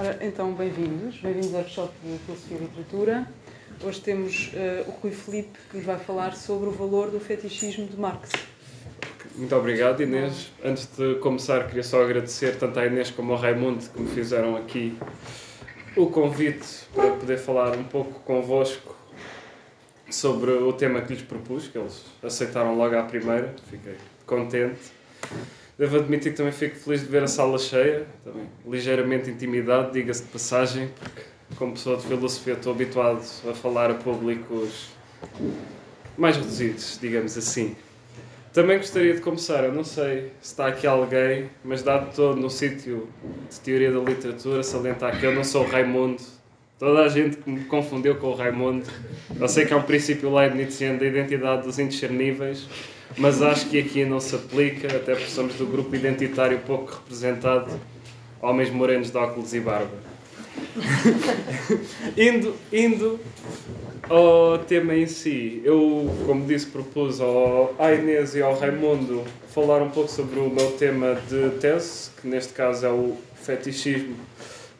Ora, então, bem-vindos. Bem-vindos ao workshop de Filosofia e Literatura. Hoje temos uh, o Rui Felipe que nos vai falar sobre o valor do fetichismo de Marx. Muito obrigado, Inês. Antes de começar, queria só agradecer tanto à Inês como ao Raimundo que me fizeram aqui o convite para poder falar um pouco convosco sobre o tema que lhes propus, que eles aceitaram logo à primeira. Fiquei contente. Devo admitir que também fico feliz de ver a sala cheia, também ligeiramente intimidado, diga-se de passagem, porque como pessoa de filosofia estou habituado a falar a públicos mais reduzidos, digamos assim. Também gostaria de começar, eu não sei se está aqui alguém, mas dado todo no sítio de teoria da literatura, salientar que eu não sou o Raimundo, toda a gente me confundiu com o Raimundo. Eu sei que é um princípio leibniziano da identidade dos indiscerníveis, mas acho que aqui não se aplica, até porque somos do grupo identitário pouco representado, homens morenos de óculos e barba. indo, indo ao tema em si, eu, como disse, propus ao, à Inês e ao Raimundo falar um pouco sobre o meu tema de tese, que neste caso é o fetichismo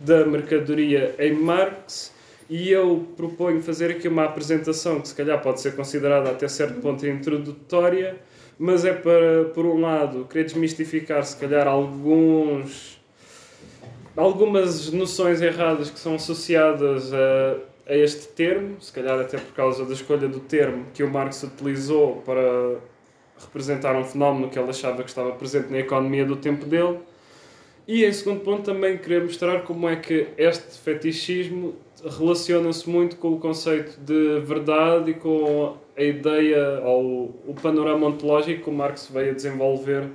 da mercadoria em Marx e eu proponho fazer aqui uma apresentação que se calhar pode ser considerada até certo ponto introdutória, mas é para, por um lado, querer desmistificar se calhar alguns algumas noções erradas que são associadas a, a este termo, se calhar até por causa da escolha do termo que o Marx utilizou para representar um fenómeno que ele achava que estava presente na economia do tempo dele. E em segundo ponto também querer mostrar como é que este fetichismo relaciona-se muito com o conceito de verdade e com a ideia ou o panorama ontológico que o Marx veio a desenvolver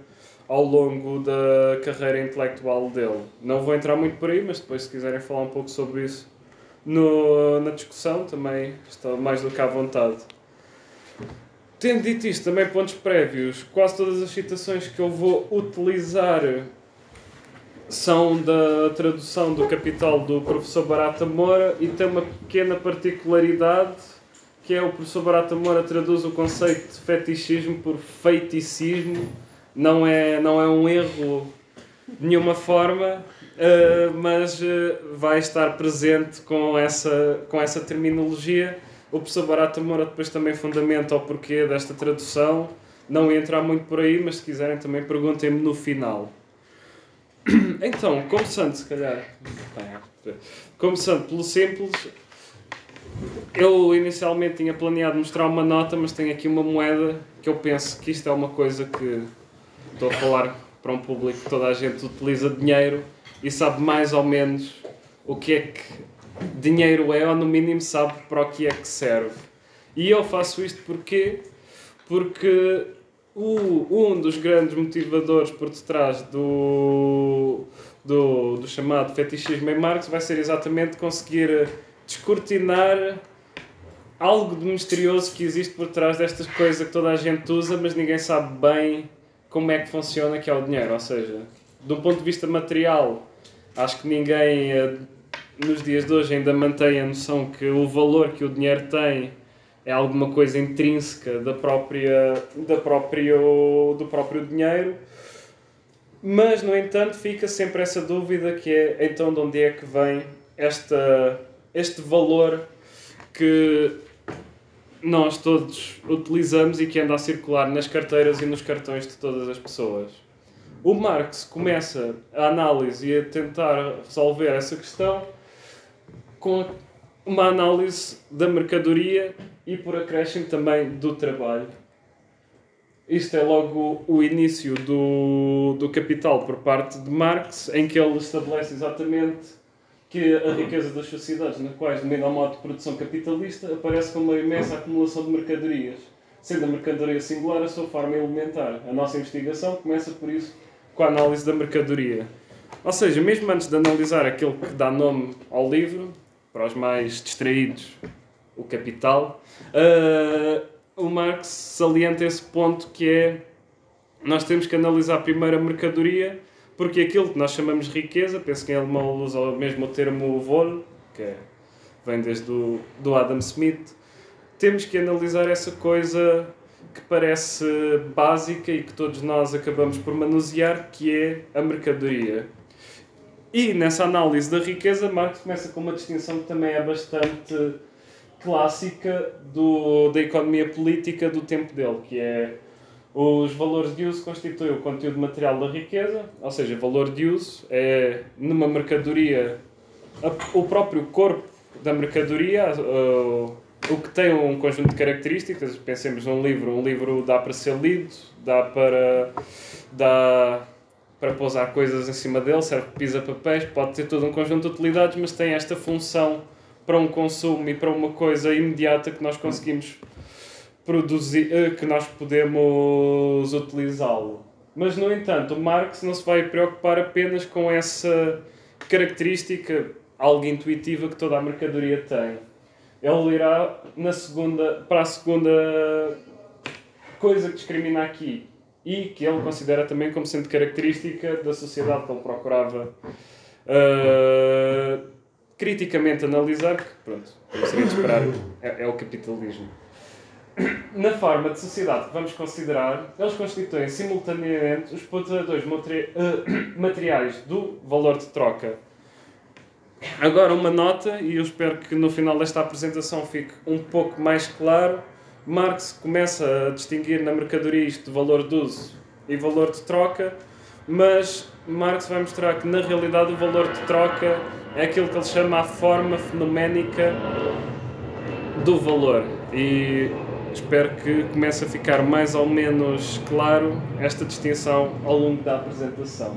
ao longo da carreira intelectual dele. Não vou entrar muito por aí, mas depois se quiserem falar um pouco sobre isso no, na discussão também estou mais do que à vontade. Tendo dito isto, também pontos prévios, quase todas as citações que eu vou utilizar são da tradução do Capital do professor Barata Moura e tem uma pequena particularidade que é o professor Barata Moura traduz o conceito de fetichismo por feiticismo. Não é, não é um erro de nenhuma forma uh, mas uh, vai estar presente com essa, com essa terminologia. O professor Barata Moura depois também fundamenta o porquê desta tradução. Não entrar muito por aí mas se quiserem também perguntem-me no final então, começando se calhar. Começando pelo simples, eu inicialmente tinha planeado mostrar uma nota, mas tenho aqui uma moeda que eu penso que isto é uma coisa que estou a falar para um público que toda a gente utiliza dinheiro e sabe mais ou menos o que é que dinheiro é, ou no mínimo sabe para o que é que serve. E eu faço isto porque porque o, um dos grandes motivadores por detrás do, do, do chamado fetichismo em Marx vai ser exatamente conseguir descortinar algo de misterioso que existe por trás destas coisas que toda a gente usa, mas ninguém sabe bem como é que funciona, que é o dinheiro. Ou seja, de um ponto de vista material, acho que ninguém eh, nos dias de hoje ainda mantém a noção que o valor que o dinheiro tem é alguma coisa intrínseca da própria, da próprio, do próprio dinheiro, mas no entanto fica sempre essa dúvida que é então de onde é que vem esta, este valor que nós todos utilizamos e que anda a circular nas carteiras e nos cartões de todas as pessoas. O Marx começa a análise e a tentar resolver essa questão com uma análise da mercadoria e por acréscimo também do trabalho. Isto é logo o início do, do Capital por parte de Marx, em que ele estabelece exatamente que a riqueza das sociedades, nas quais domina o modo de produção capitalista, aparece como uma imensa acumulação de mercadorias, sendo a mercadoria singular a sua forma elementar. A nossa investigação começa por isso com a análise da mercadoria. Ou seja, mesmo antes de analisar aquilo que dá nome ao livro, para os mais distraídos, o capital, uh, o Marx salienta esse ponto que é nós temos que analisar primeiro a mercadoria, porque aquilo que nós chamamos de riqueza, penso que em alemão usa mesmo o termo Wohl, que vem desde do, do Adam Smith, temos que analisar essa coisa que parece básica e que todos nós acabamos por manusear, que é a mercadoria. e nessa análise da riqueza, Marx começa com uma distinção que também é bastante clássica do, da economia política do tempo dele, que é os valores de uso constituem o conteúdo material da riqueza, ou seja, valor de uso é numa mercadoria o próprio corpo da mercadoria, uh, o que tem um conjunto de características. Pensemos num livro, um livro dá para ser lido, dá para dá para pousar coisas em cima dele, serve pisa papéis, pode ter todo um conjunto de utilidades, mas tem esta função para um consumo e para uma coisa imediata que nós conseguimos produzir, eh, que nós podemos utilizá-lo. Mas, no entanto, o Marx não se vai preocupar apenas com essa característica algo intuitiva que toda a mercadoria tem. Ele irá na segunda, para a segunda coisa que discrimina aqui e que ele considera também como sendo característica da sociedade que ele procurava uh, criticamente analisar, que pronto, seria de esperar, é, é o capitalismo. Na forma de sociedade que vamos considerar, eles constituem simultaneamente os pontuadores ah, materiais do valor de troca. Agora, uma nota, e eu espero que no final desta apresentação fique um pouco mais claro. Marx começa a distinguir na mercadoria isto de valor de uso e valor de troca, mas Marx vai mostrar que na realidade o valor de troca é aquilo que ele chama a forma fenoménica do valor. E espero que comece a ficar mais ou menos claro esta distinção ao longo da apresentação.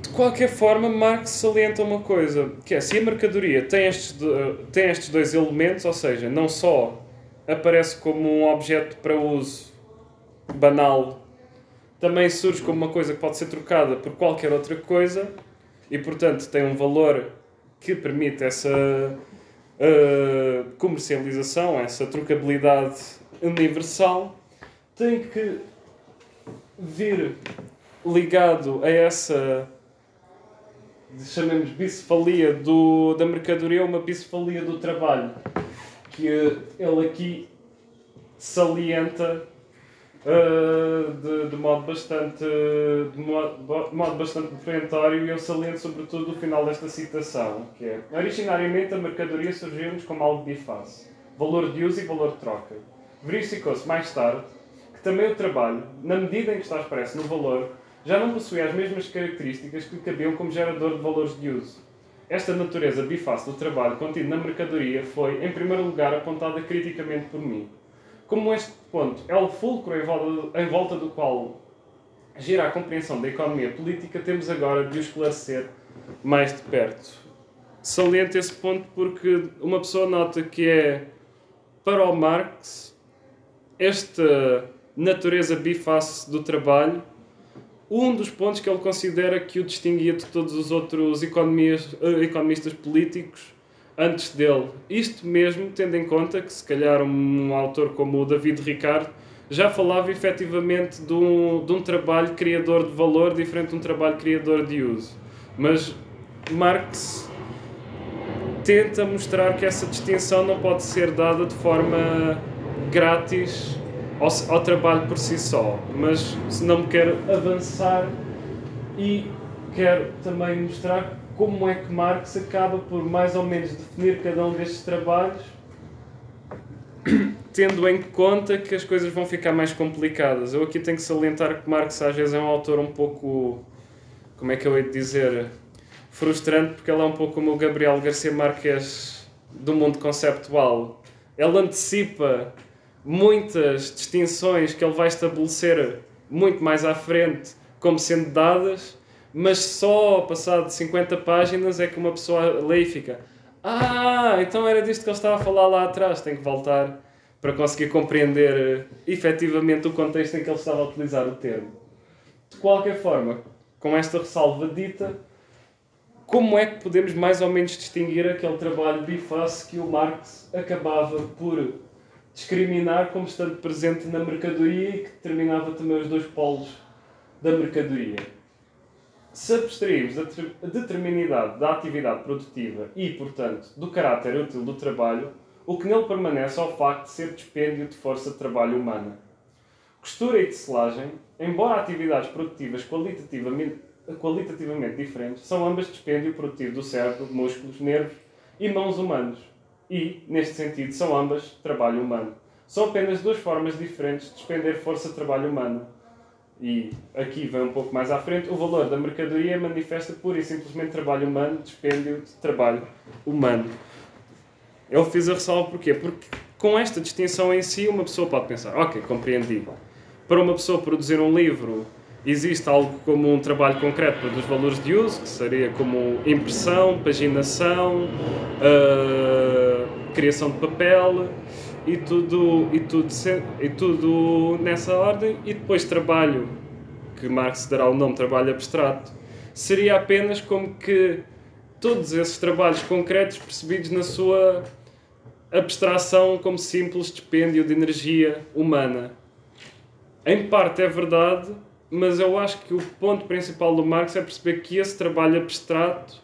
De qualquer forma, Marx salienta uma coisa, que é se a mercadoria tem estes, tem estes dois elementos, ou seja, não só aparece como um objeto para uso banal também surge como uma coisa que pode ser trocada por qualquer outra coisa e, portanto, tem um valor que permite essa uh, comercialização, essa trocabilidade universal, tem que vir ligado a essa chamemos bicefalia do, da mercadoria, uma bicefalia do trabalho, que ele aqui salienta Uh, de, de, modo bastante de modo, de modo bastante preventório e eu saliento sobretudo o final desta citação, que é originariamente a mercadoria surgiu-nos como algo bifácil, valor de uso e valor de troca. Verificou-se mais tarde que também o trabalho, na medida em que está expresso no valor, já não possuía as mesmas características que lhe cabiam como gerador de valores de uso. Esta natureza bifácil do trabalho contido na mercadoria foi, em primeiro lugar, apontada criticamente por mim como este ponto é o fulcro em volta, do qual gira a compreensão da economia política, temos agora de o esclarecer mais de perto. Saliento esse ponto porque uma pessoa nota que é, para o Marx, esta natureza biface do trabalho, um dos pontos que ele considera que o distinguia de todos os outros eh, economistas políticos antes dele. Isto mesmo tendo em conta que, se calhar, um autor como o David Ricardo já falava efetivamente de um, de um trabalho criador de valor diferente de um trabalho criador de uso. Mas Marx tenta mostrar que essa distinção não pode ser dada de forma grátis ao, ao trabalho por si só. Mas se não me quero avançar e quero também mostrar como é que Marx acaba por mais ou menos definir cada um destes trabalhos, tendo em conta que as coisas vão ficar mais complicadas. Eu aqui tenho que salientar que Marx às vezes é um autor um pouco, como é que eu hei de dizer, frustrante, porque ele é um pouco como o Gabriel Garcia Marques do mundo conceptual. Ele antecipa muitas distinções que ele vai estabelecer muito mais à frente como sendo dadas mas só passado 50 páginas é que uma pessoa lê e fica Ah, então era disto que ele estava a falar lá atrás. Tem que voltar para conseguir compreender uh, efetivamente o contexto em que ele estava a utilizar o termo. De qualquer forma, com esta ressalva dita, como é que podemos mais ou menos distinguir aquele trabalho biface que o Marx acabava por discriminar como estando presente na mercadoria e que determinava também os dois polos da mercadoria? Se abstrairmos a determinidade da atividade produtiva e, portanto, do caráter útil do trabalho, o que nele permanece é o facto de ser dispêndio de força de trabalho humana. Costura e tecelagem, embora atividades produtivas qualitativamente, qualitativamente diferentes, são ambas dispêndio produtivo do cérebro, músculos, nervos e mãos humanos. E, neste sentido, são ambas trabalho humano. São apenas duas formas diferentes de despender força de trabalho humano. E aqui vem um pouco mais à frente, o valor da mercadoria manifesta pura e simplesmente trabalho humano, dispêndio de trabalho humano. Eu fiz a ressalva porquê? Porque com esta distinção em si, uma pessoa pode pensar, ok, compreendi. Para uma pessoa produzir um livro, existe algo como um trabalho concreto dos valores de uso, que seria como impressão, paginação, uh, criação de papel e tudo, e, tudo, e tudo nessa ordem. E depois trabalho, que Marx dará o nome trabalho abstrato, seria apenas como que todos esses trabalhos concretos percebidos na sua abstração como simples dispêndio de energia humana. Em parte é verdade, mas eu acho que o ponto principal do Marx é perceber que esse trabalho abstrato,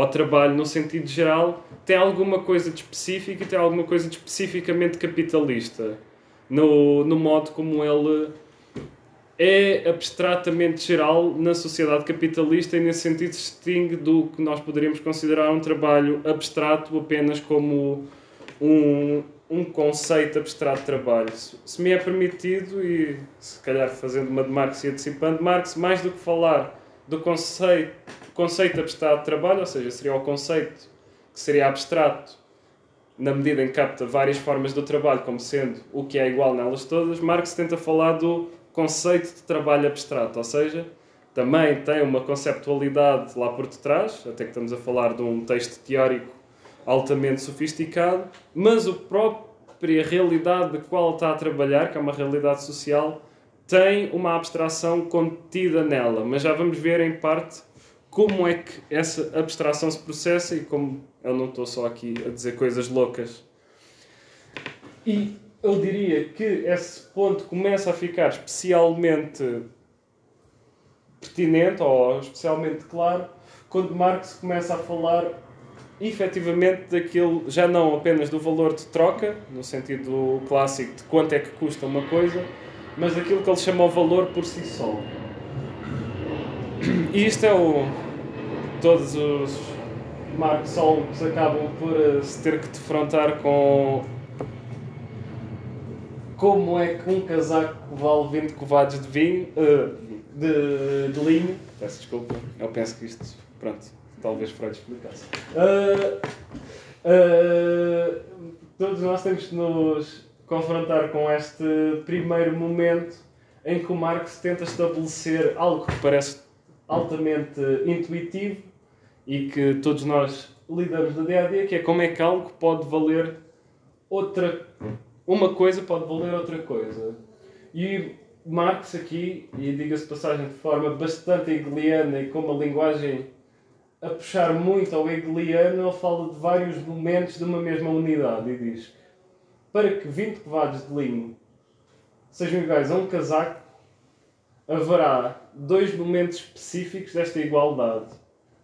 ou trabalho no sentido geral, tem alguma coisa de específico e tem alguma coisa de especificamente capitalista no, no modo como ele é abstratamente geral na sociedade capitalista e nesse sentido se distingue do que nós poderíamos considerar um trabalho abstrato apenas como um, um conceito abstrato de trabalho. Se me é permitido, e se calhar fazendo uma de Marx e antecipando Marx, mais do que falar do conceito, conceito abstrato de trabalho, ou seja, seria o conceito que seria abstrato na medida em que capta várias formas do trabalho como sendo o que é igual nelas todas, Marx tenta falar do conceito de trabalho abstrato, ou seja, também tem uma conceptualidade lá por detrás, até que estamos a falar de um texto teórico altamente sofisticado, mas a própria realidade de qual está a trabalhar, que é uma realidade social, tem uma abstração contida nela. Mas já vamos ver em parte como é que essa abstração se processa e como eu não estou só aqui a dizer coisas loucas. E eu diria que esse ponto começa a ficar especialmente pertinente ou especialmente claro quando Marx começa a falar efetivamente daquilo, já não apenas do valor de troca, no sentido clássico de quanto é que custa uma coisa, mas daquilo que ele chama o valor por si só. E isto é o. Todos os Marxólogos acabam por uh, se ter que defrontar com. Como é que um casaco vale 20 covados de vinho. Uh, de, de linho. Peço desculpa, eu penso que isto. Pronto Talvez Freud explicasse. Uh, uh, todos nós temos que nos confrontar com este primeiro momento em que o Marx tenta estabelecer algo que parece altamente intuitivo e que todos nós lidamos no dia a dia, que é como é que algo pode valer outra uma coisa pode valer outra coisa. E Marx aqui, e diga-se passagem de forma bastante hegeliana e com uma linguagem a puxar muito ao hegeliano, ele fala de vários momentos de uma mesma unidade e diz para que 20 covados de linho sejam iguais a um casaco, haverá dois momentos específicos desta igualdade.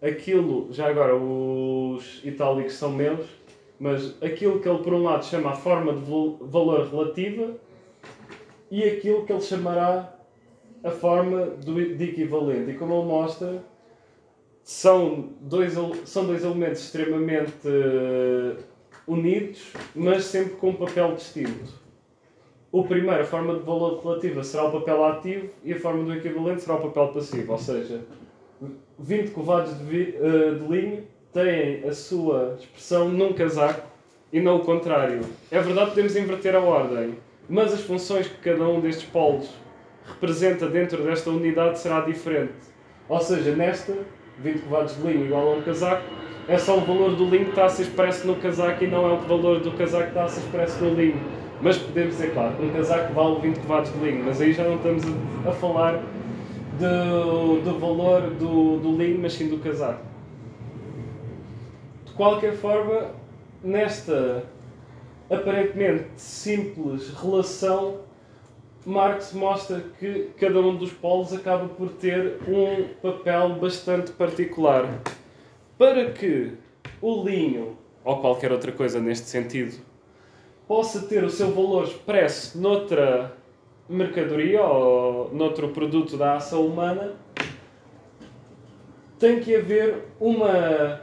Aquilo, já agora os itálicos são meus, mas aquilo que ele por um lado chama a forma de valor relativa e aquilo que ele chamará a forma de equivalente. E como ele mostra, são dois, são dois elementos extremamente uh, unidos, mas sempre com um papel distinto. O primeiro, a forma de valor relativa, será o papel ativo e a forma do equivalente será o papel passivo. Ou seja, 20 covados de, vi, uh, de linho têm a sua expressão num casaco e não o contrário. É verdade que podemos inverter a ordem, mas as funções que cada um destes polos representa dentro desta unidade será diferente. Ou seja, nesta 20 covados de linho igual a um casaco, é só o valor do linho que está a ser expresso no casaco e não é o valor do casaco que está a ser expresso no linho. Mas podemos dizer, claro, um casaco vale 20 covados de linho, mas aí já não estamos a, a falar do, do valor do, do linho, mas sim do casaco. De qualquer forma, nesta aparentemente simples relação Marx mostra que cada um dos polos acaba por ter um papel bastante particular. Para que o linho, ou qualquer outra coisa neste sentido, possa ter o seu valor expresso noutra mercadoria ou noutro produto da ação humana, tem que haver uma,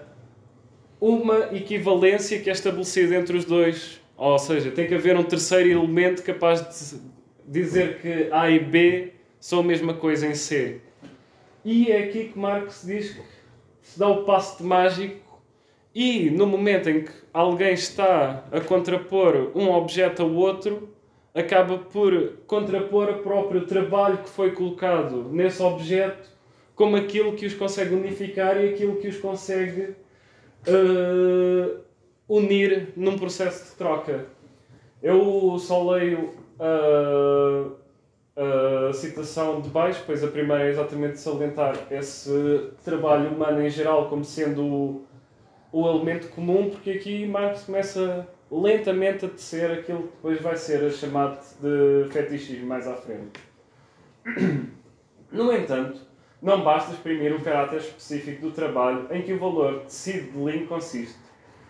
uma equivalência que é estabelecida entre os dois. Ou seja, tem que haver um terceiro elemento capaz de dizer que A e B são a mesma coisa em C. E é aqui que Marx diz que se dá o passo de mágico e no momento em que alguém está a contrapor um objeto ao outro, acaba por contrapor o próprio trabalho que foi colocado nesse objeto como aquilo que os consegue unificar e aquilo que os consegue uh, unir num processo de troca. Eu só leio a citação de baixo, pois a primeira é exatamente salientar esse trabalho humano em geral como sendo o, o elemento comum, porque aqui Marx começa lentamente a tecer aquilo que depois vai ser chamado de fetichismo mais à frente. No entanto, não basta exprimir o caráter específico do trabalho em que o valor tecido de linho consiste.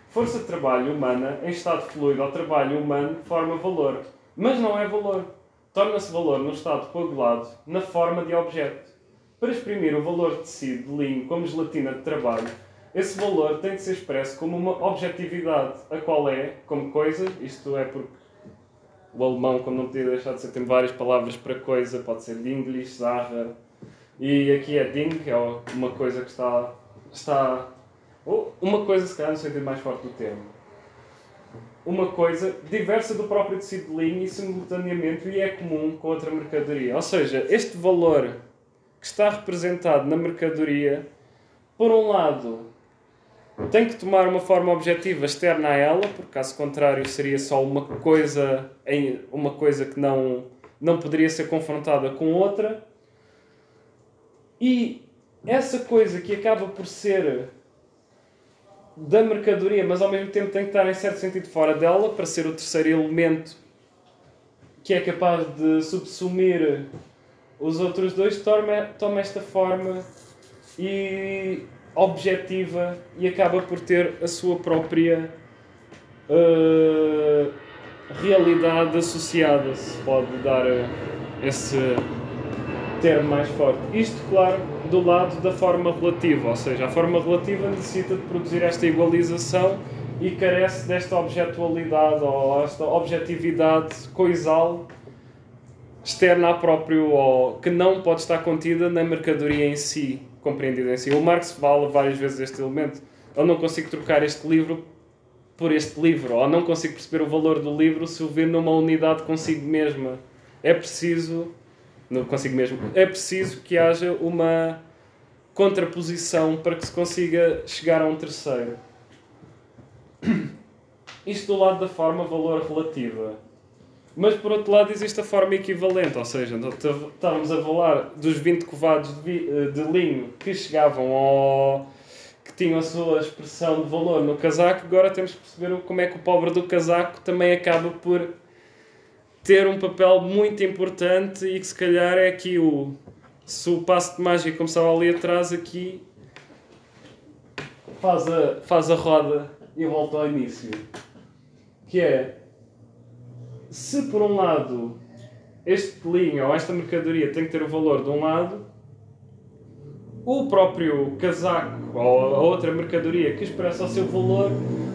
Força de trabalho humana em estado fluido ao trabalho humano forma valor, mas não é valor torna-se valor no estado coagulado, na forma de objeto. Para exprimir o valor de tecido de linho como gelatina de trabalho, esse valor tem de ser expresso como uma objetividade, a qual é, como coisa, isto é porque o alemão, como não podia deixar de ser, tem várias palavras para coisa, pode ser Dinglich, Sache, e aqui é Ding, é uma coisa que está, está ou uma coisa, se calhar, no sentido mais forte do termo. Uma coisa diversa do próprio tecido de linho e simultaneamente lhe é comum com outra mercadoria. Ou seja, este valor que está representado na mercadoria, por um lado, tem que tomar uma forma objetiva externa a ela, porque caso contrário seria só uma coisa, uma coisa que não, não poderia ser confrontada com outra. E essa coisa que acaba por ser da mercadoria, mas ao mesmo tempo tem que estar em certo sentido fora dela para ser o terceiro elemento que é capaz de subsumir os outros dois, toma, toma esta forma e objetiva e acaba por ter a sua própria uh, realidade associada, se pode dar esse termo mais forte. Isto, claro, do lado da forma relativa, ou seja, a forma relativa necessita de produzir esta igualização e carece desta objetualidade ou esta objetividade coisal externa a próprio ou que não pode estar contida na mercadoria em si, compreendida em si. O Marx fala várias vezes este elemento. Eu não consigo trocar este livro por este livro, ou não consigo perceber o valor do livro se o ver numa unidade consigo mesma. É preciso não consigo mesmo. É preciso que haja uma contraposição para que se consiga chegar a um terceiro. Isto do lado da forma valor relativa. Mas por outro lado existe a forma equivalente, ou seja, estávamos a falar dos 20 covados de, de linho que chegavam ao. que tinham a sua expressão de valor no casaco, agora temos que perceber como é que o pobre do casaco também acaba por ter um papel muito importante e que se calhar é aqui o. Se o passo de mágica começava ali atrás, aqui faz a, faz a roda e volta ao início. Que é se por um lado este pelinho ou esta mercadoria tem que ter o valor de um lado, o próprio casaco ou a outra mercadoria que expressa o seu valor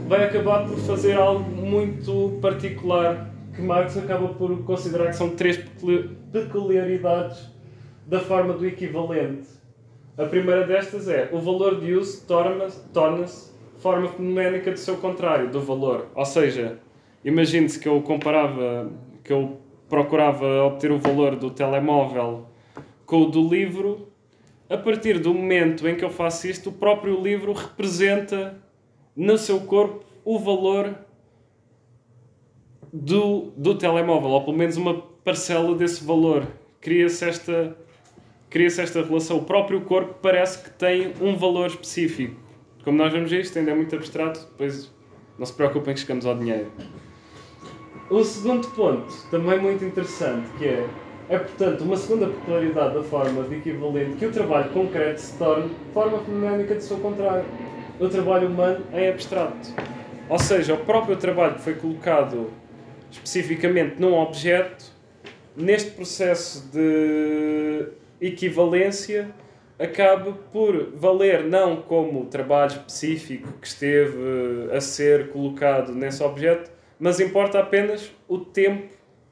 vai acabar por fazer algo muito particular que Marx acaba por considerar que são três peculiaridades da forma do equivalente. A primeira destas é o valor de uso torna-se torna forma fenoménica do seu contrário, do valor. Ou seja, imagine-se que eu comparava, que eu procurava obter o valor do telemóvel com o do livro. A partir do momento em que eu faço isto, o próprio livro representa no seu corpo o valor do, do telemóvel, ou pelo menos uma parcela desse valor. Cria-se esta, cria esta relação. O próprio corpo parece que tem um valor específico. Como nós vamos ver, isto ainda é muito abstrato, depois não se preocupem que chegamos ao dinheiro. O segundo ponto, também muito interessante, que é, é portanto uma segunda peculiaridade da forma de equivalente que o trabalho concreto se torne forma fenoménica de seu contrário. O trabalho humano é abstrato. Ou seja, o próprio trabalho que foi colocado especificamente num objeto, neste processo de equivalência, acabe por valer não como trabalho específico que esteve a ser colocado nesse objeto, mas importa apenas o tempo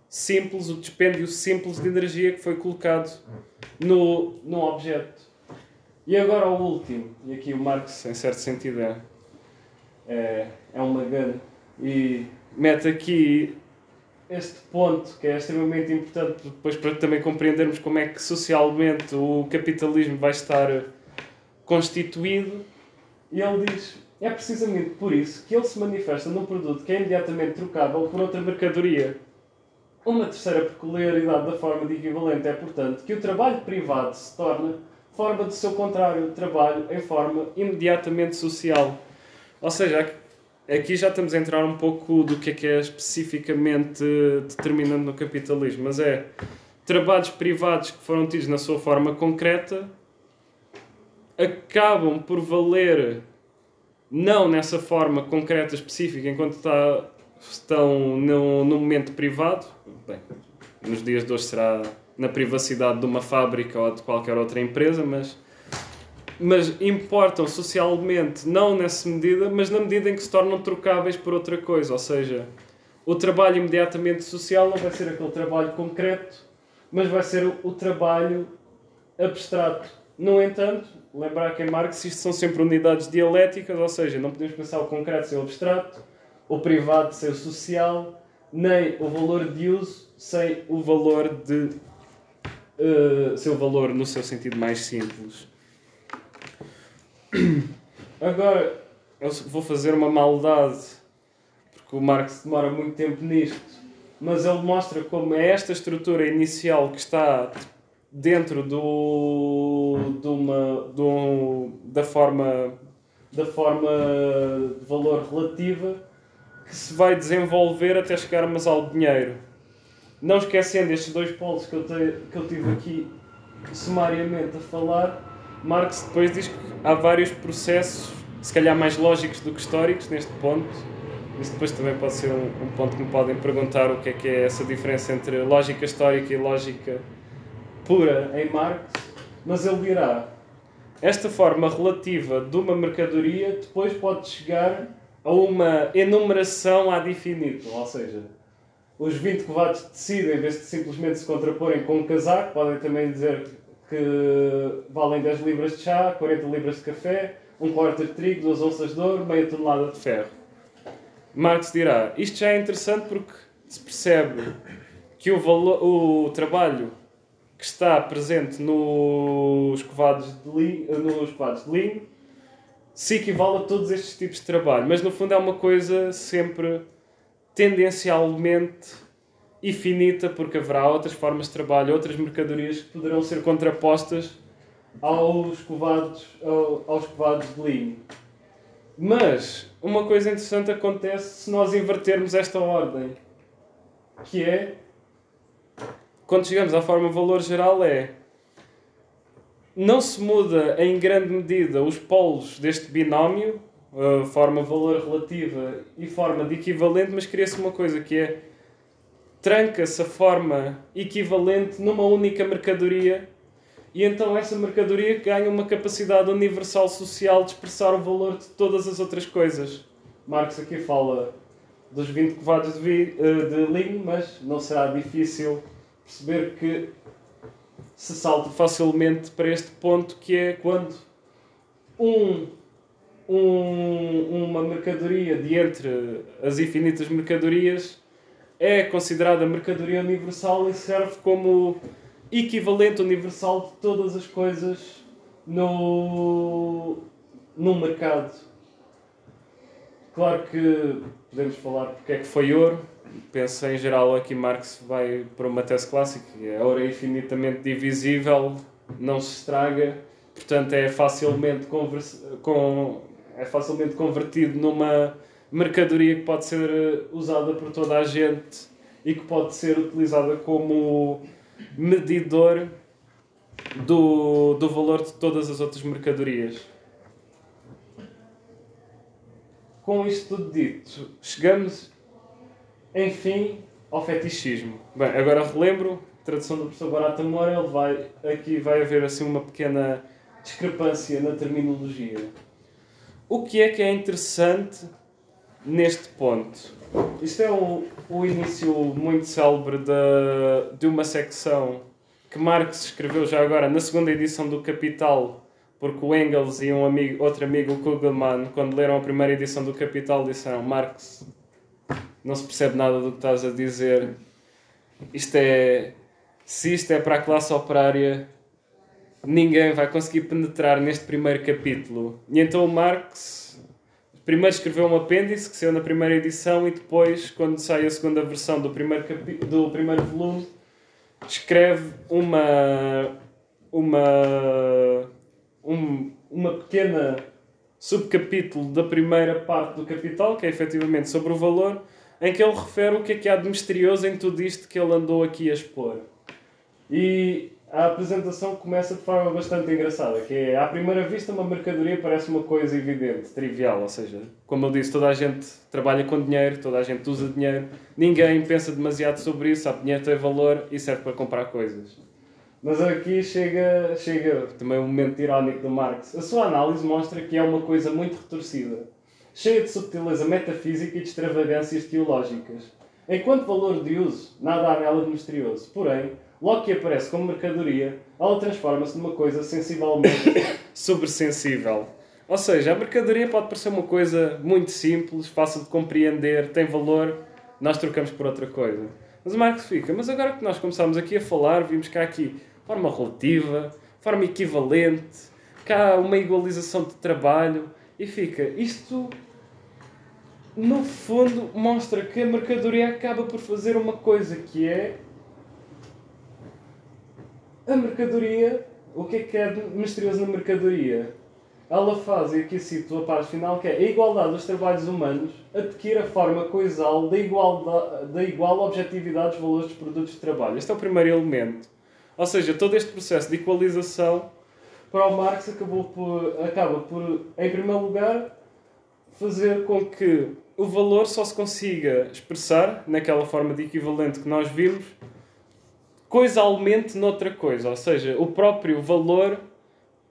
simples, o dispêndio simples de energia que foi colocado no, no objeto. E agora o último, e aqui o Marx, em certo sentido, é, é, é uma gun, e mete aqui este ponto que é extremamente importante depois para também compreendermos como é que socialmente o capitalismo vai estar constituído. E ele diz: é precisamente por isso que ele se manifesta num produto que é imediatamente trocável por outra mercadoria. Uma terceira peculiaridade da forma de equivalente é, portanto, que o trabalho privado se torna forma de seu contrário, trabalho em forma imediatamente social. Ou seja, aqui já estamos a entrar um pouco do que é que é especificamente determinante no capitalismo, mas é trabalhos privados que foram tidos na sua forma concreta acabam por valer não nessa forma concreta específica enquanto está, estão no, no momento privado bem, nos dias de hoje será na privacidade de uma fábrica ou de qualquer outra empresa mas mas importam socialmente não nessa medida, mas na medida em que se tornam trocáveis por outra coisa. Ou seja, o trabalho imediatamente social não vai ser aquele trabalho concreto, mas vai ser o, o trabalho abstrato. No entanto, lembrar que em Marx isto são sempre unidades dialéticas, ou seja, não podemos pensar o concreto sem o abstrato, o privado sem o social, nem o valor de uso sem o valor de. Uh, valor no seu sentido mais simples. Agora, vou fazer uma maldade, porque o Marx demora muito tempo nisto, mas ele mostra como é esta estrutura inicial que está dentro do, de uma, do, da, forma, da forma de valor relativa que se vai desenvolver até chegarmos ao dinheiro. Não esquecendo estes dois polos que eu, te, que eu tive aqui sumariamente a falar, Marx depois diz que há vários processos, se calhar mais lógicos do que históricos, neste ponto. Isso depois também pode ser um, um ponto que me podem perguntar o que é que é essa diferença entre lógica histórica e lógica pura em Marx. Mas ele dirá: esta forma relativa de uma mercadoria depois pode chegar a uma enumeração ad infinitum, ou seja, os 20 covados de tecido, em vez de simplesmente se contraporem com um casaco, podem também dizer que valem 10 libras de chá, 40 libras de café, um quarto de trigo, duas onças de ouro, meia tonelada de ferro. Marx dirá, isto já é interessante porque se percebe que o, valor, o trabalho que está presente nos covados de linho, nos covados de se equivale a todos estes tipos de trabalho, mas no fundo é uma coisa sempre tendencialmente e finita, porque haverá outras formas de trabalho, outras mercadorias que poderão ser contrapostas aos covados, aos covados de linho. Mas uma coisa interessante acontece se nós invertermos esta ordem, que é quando chegamos à forma valor geral é não se muda em grande medida os polos deste binómio, forma valor relativa e forma de equivalente, mas cria-se uma coisa que é tranca-se a forma equivalente numa única mercadoria e então essa mercadoria ganha uma capacidade universal social de expressar o valor de todas as outras coisas. Marx aqui fala dos 20 covados de, eh, de linho, mas não será difícil perceber que se salta facilmente para este ponto que é quando um, um, uma mercadoria de entre as infinitas mercadorias é considerada mercadoria universal e serve como equivalente universal de todas as coisas no, no mercado. Claro que podemos falar porque é que foi ouro. Penso em geral aqui Marx vai para uma tese clássica. A ouro é infinitamente divisível, não se estraga, portanto é facilmente, com, é facilmente convertido numa mercadoria que pode ser eh, usada por toda a gente e que pode ser utilizada como medidor do, do valor de todas as outras mercadorias. Com isto tudo dito, chegamos, enfim, ao fetichismo. Bem, agora relembro, tradução do professor Barata Moura, ele vai, aqui vai haver assim uma pequena discrepância na terminologia. O que é que é interessante neste ponto? Isto é o, o início muito célebre de, de uma secção que Marx escreveu já agora na segunda edição do Capital, porque o Engels e um amigo, outro amigo, o Kugelman, quando leram a primeira edição do Capital, disseram: Marx, não se percebe nada do que estás a dizer. Isto é. Se isto é para a classe operária, ninguém vai conseguir penetrar neste primeiro capítulo. E então o Marx primeiro escreveu um apêndice que saiu na primeira edição e depois, quando sai a segunda versão do primeiro, do primeiro volume, escreve uma, uma, um, uma pequena subcapítulo da primeira parte do Capital, que é efetivamente sobre o valor, em que ele refere o que é que há de misterioso em tudo isto que ele andou aqui a expor. E a apresentação começa de forma bastante engraçada, que é, à primeira vista, uma mercadoria parece uma coisa evidente, trivial, ou seja, como eu disse, toda a gente trabalha com dinheiro, toda a gente usa dinheiro, ninguém pensa demasiado sobre isso, sabe, dinheiro tem valor e serve para comprar coisas. Mas aqui chega, chega também um momento irónico do Marx. A sua análise mostra que é uma coisa muito retorcida, cheia de subtileza metafísica e de extravagâncias teológicas. Enquanto valor de uso, nada há nela de misterioso. Porém, logo que aparece como mercadoria, ela transforma-se numa coisa sensivelmente sobresensível. Ou seja, a mercadoria pode parecer uma coisa muito simples, fácil de compreender, tem valor, nós trocamos por outra coisa. Mas o Marx fica, mas agora que nós começamos aqui a falar, vimos cá aqui forma relativa, forma equivalente, cá uma igualização de trabalho, e fica, isto no fundo mostra que a mercadoria acaba por fazer uma coisa que é a mercadoria, o que é que é misterioso na mercadoria? Ela faz, e aqui cito a parte final, que é a igualdade dos trabalhos humanos adquire a forma coisal da, igualdade, da igual objetividade dos valores dos produtos de trabalho. Este é o primeiro elemento. Ou seja, todo este processo de equalização para o Marx acabou por, acaba por, em primeiro lugar, fazer com que o valor só se consiga expressar naquela forma de equivalente que nós vimos coisalmente noutra coisa, ou seja, o próprio valor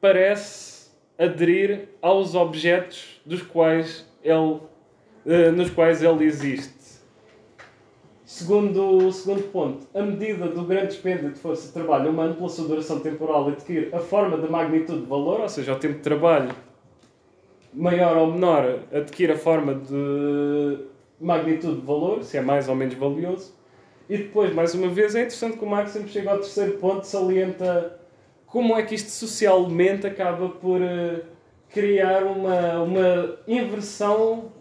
parece aderir aos objetos dos quais ele, uh, nos quais ele existe. Segundo, segundo ponto, a medida do grande dispêndio de força de trabalho humano pela sua duração temporal adquire a forma da magnitude de valor, ou seja, o tempo de trabalho maior ou menor adquire a forma de magnitude de valor, se é mais ou menos valioso. E depois, mais uma vez, é interessante que o Marx sempre chega ao terceiro ponto, salienta como é que isto socialmente acaba por uh, criar uma, uma inversão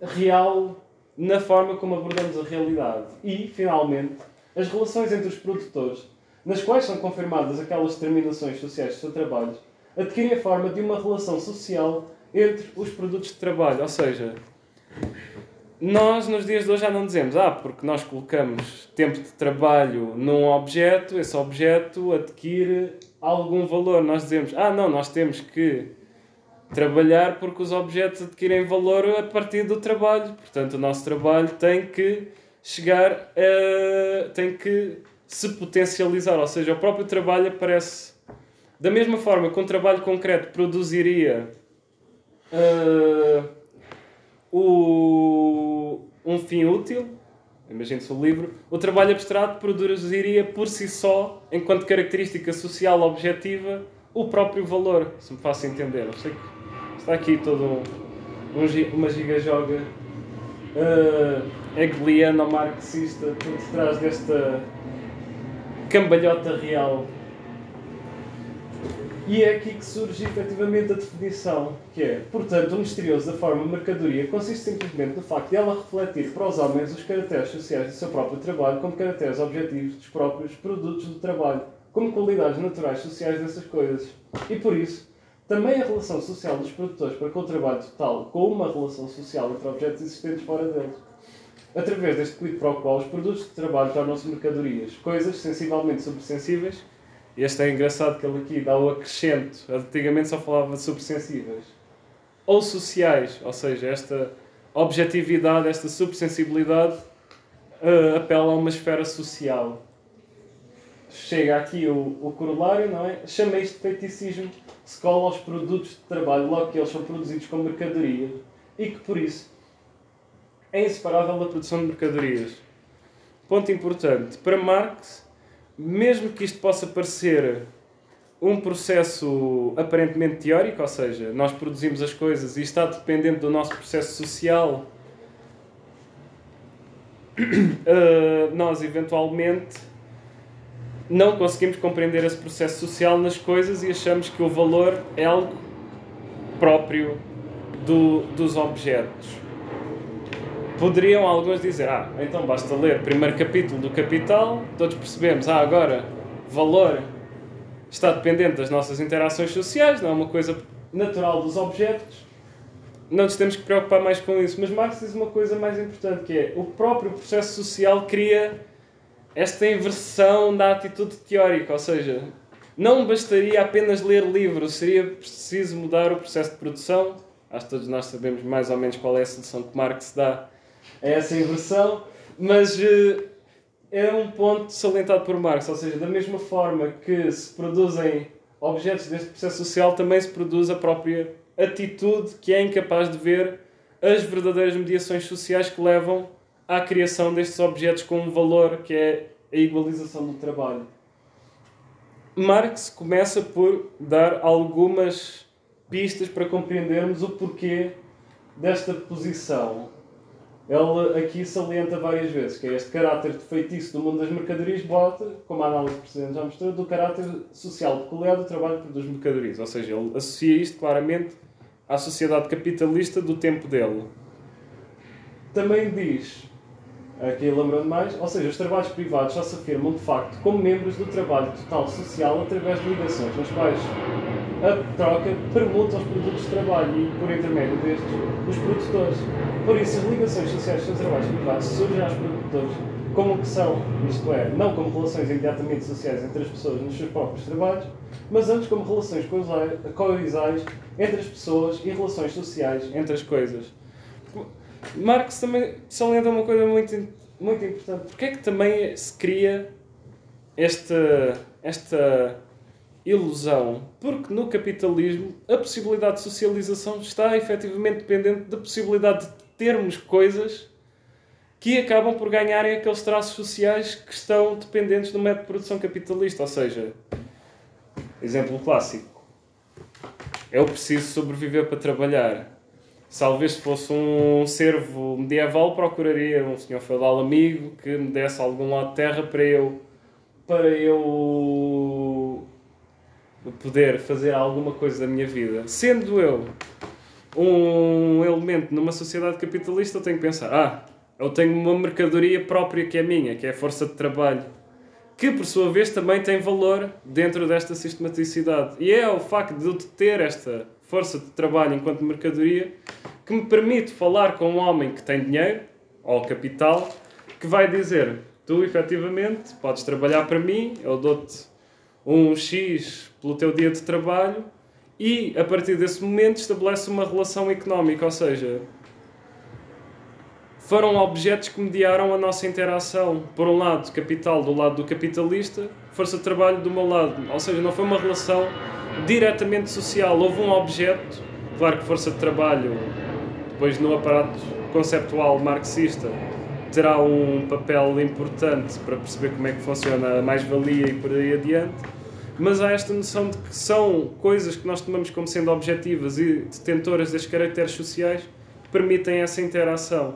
real na forma como abordamos a realidade. E, finalmente, as relações entre os produtores, nas quais são confirmadas aquelas determinações sociais do seu trabalho, adquirem a forma de uma relação social entre os produtos de trabalho. Ou seja, nós nos dias de hoje já não dizemos, ah, porque nós colocamos tempo de trabalho num objeto, esse objeto adquire algum valor. Nós dizemos, ah, não, nós temos que trabalhar porque os objetos adquirem valor a partir do trabalho. Portanto, o nosso trabalho tem que chegar a. tem que se potencializar. Ou seja, o próprio trabalho aparece da mesma forma que um trabalho concreto produziria. Uh, o, um fim útil, imagine-se o livro, o trabalho abstrato produziria por si só, enquanto característica social objetiva, o próprio valor, se me faço entender. Eu sei que está aqui todo um, um uma gigajoga uh, hegeliana ou marxista por detrás desta cambalhota real e é aqui que surge efetivamente a definição, que é, portanto, o misterioso da forma mercadoria consiste simplesmente no facto de ela refletir para os homens os caracteres sociais do seu próprio trabalho como caracteres objetivos dos próprios produtos do trabalho, como qualidades naturais sociais dessas coisas. E por isso, também a relação social dos produtores para com o trabalho total, com uma relação social entre objetos existentes fora deles. Através deste quid pro qual os produtos de trabalho tornam-se mercadorias, coisas sensivelmente subsensíveis este é engraçado que ele aqui dá o acrescento. Antigamente só falava de subsensíveis. Ou sociais, ou seja, esta objetividade, esta subsensibilidade uh, apela a uma esfera social. chega aqui o, o corolário, não é? Chama isto de feiticismo se cola aos produtos de trabalho, logo que eles são produzidos como mercadoria e que por isso é inseparável da produção de mercadorias. Ponto importante. Para Marx, mesmo que isto possa parecer um processo aparentemente teórico, ou seja, nós produzimos as coisas e está dependente do nosso processo social, uh, nós eventualmente não conseguimos compreender esse processo social nas coisas e achamos que o valor é algo próprio do, dos objetos. Poderiam alguns dizer, ah, então basta ler o primeiro capítulo do Capital, todos percebemos, ah, agora, valor está dependente das nossas interações sociais, não é uma coisa natural dos objetos, não nos temos que preocupar mais com isso. Mas Marx diz uma coisa mais importante, que é o próprio processo social cria esta inversão da atitude teórica, ou seja, não bastaria apenas ler livros, seria preciso mudar o processo de produção. Acho que todos nós sabemos mais ou menos qual é a solução que Marx dá a essa inversão, mas uh, é um ponto salientado por Marx, ou seja, da mesma forma que se produzem objetos deste processo social, também se produz a própria atitude que é incapaz de ver as verdadeiras mediações sociais que levam à criação destes objetos com um valor que é a igualização do trabalho. Marx começa por dar algumas pistas para compreendermos o porquê desta posição ele aqui salienta várias vezes que é este caráter de feitiço do mundo das mercadorias bota, como a análise precedente já mostrou, do caráter social peculiar do trabalho produz mercadorias. Ou seja, ele associa isto claramente à sociedade capitalista do tempo dele. Também diz, aqui lembrando mais, ou seja, os trabalhos privados só se afirmam de facto como membros do trabalho total social através de ligações nas quais a troca permuta os produtos de trabalho e, por intermédio destes, os produtores. Por isso, as ligações sociais dos trabalhos privados surgem aos produtores como que são, isto é, não como relações imediatamente sociais entre as pessoas nos seus próprios trabalhos, mas antes como relações coisais entre as pessoas e relações sociais entre as coisas. Marx também salienta uma coisa muito, muito importante. Porquê é que também se cria esta, esta ilusão? Porque no capitalismo a possibilidade de socialização está efetivamente dependente da possibilidade de termos coisas que acabam por ganharem aqueles traços sociais que estão dependentes do método de produção capitalista. Ou seja, exemplo clássico: eu preciso sobreviver para trabalhar. Talvez se fosse um servo medieval, procuraria um senhor feudal amigo que me desse algum lado de terra para eu, para eu poder fazer alguma coisa da minha vida. Sendo eu um elemento numa sociedade capitalista, eu tenho que pensar: ah, eu tenho uma mercadoria própria que é minha, que é a força de trabalho, que por sua vez também tem valor dentro desta sistematicidade. E é o facto de eu ter esta força de trabalho enquanto mercadoria que me permite falar com um homem que tem dinheiro, ou capital, que vai dizer: tu efetivamente podes trabalhar para mim, eu dou-te um X pelo teu dia de trabalho e a partir desse momento estabelece uma relação económica, ou seja, foram objetos que mediaram a nossa interação. Por um lado, capital do lado do capitalista, força de trabalho do meu lado. Ou seja, não foi uma relação diretamente social. Houve um objeto, claro que força de trabalho, depois no aparato conceptual marxista, terá um papel importante para perceber como é que funciona a mais-valia e por aí adiante. Mas há esta noção de que são coisas que nós tomamos como sendo objetivas e detentoras destes caracteres sociais que permitem essa interação.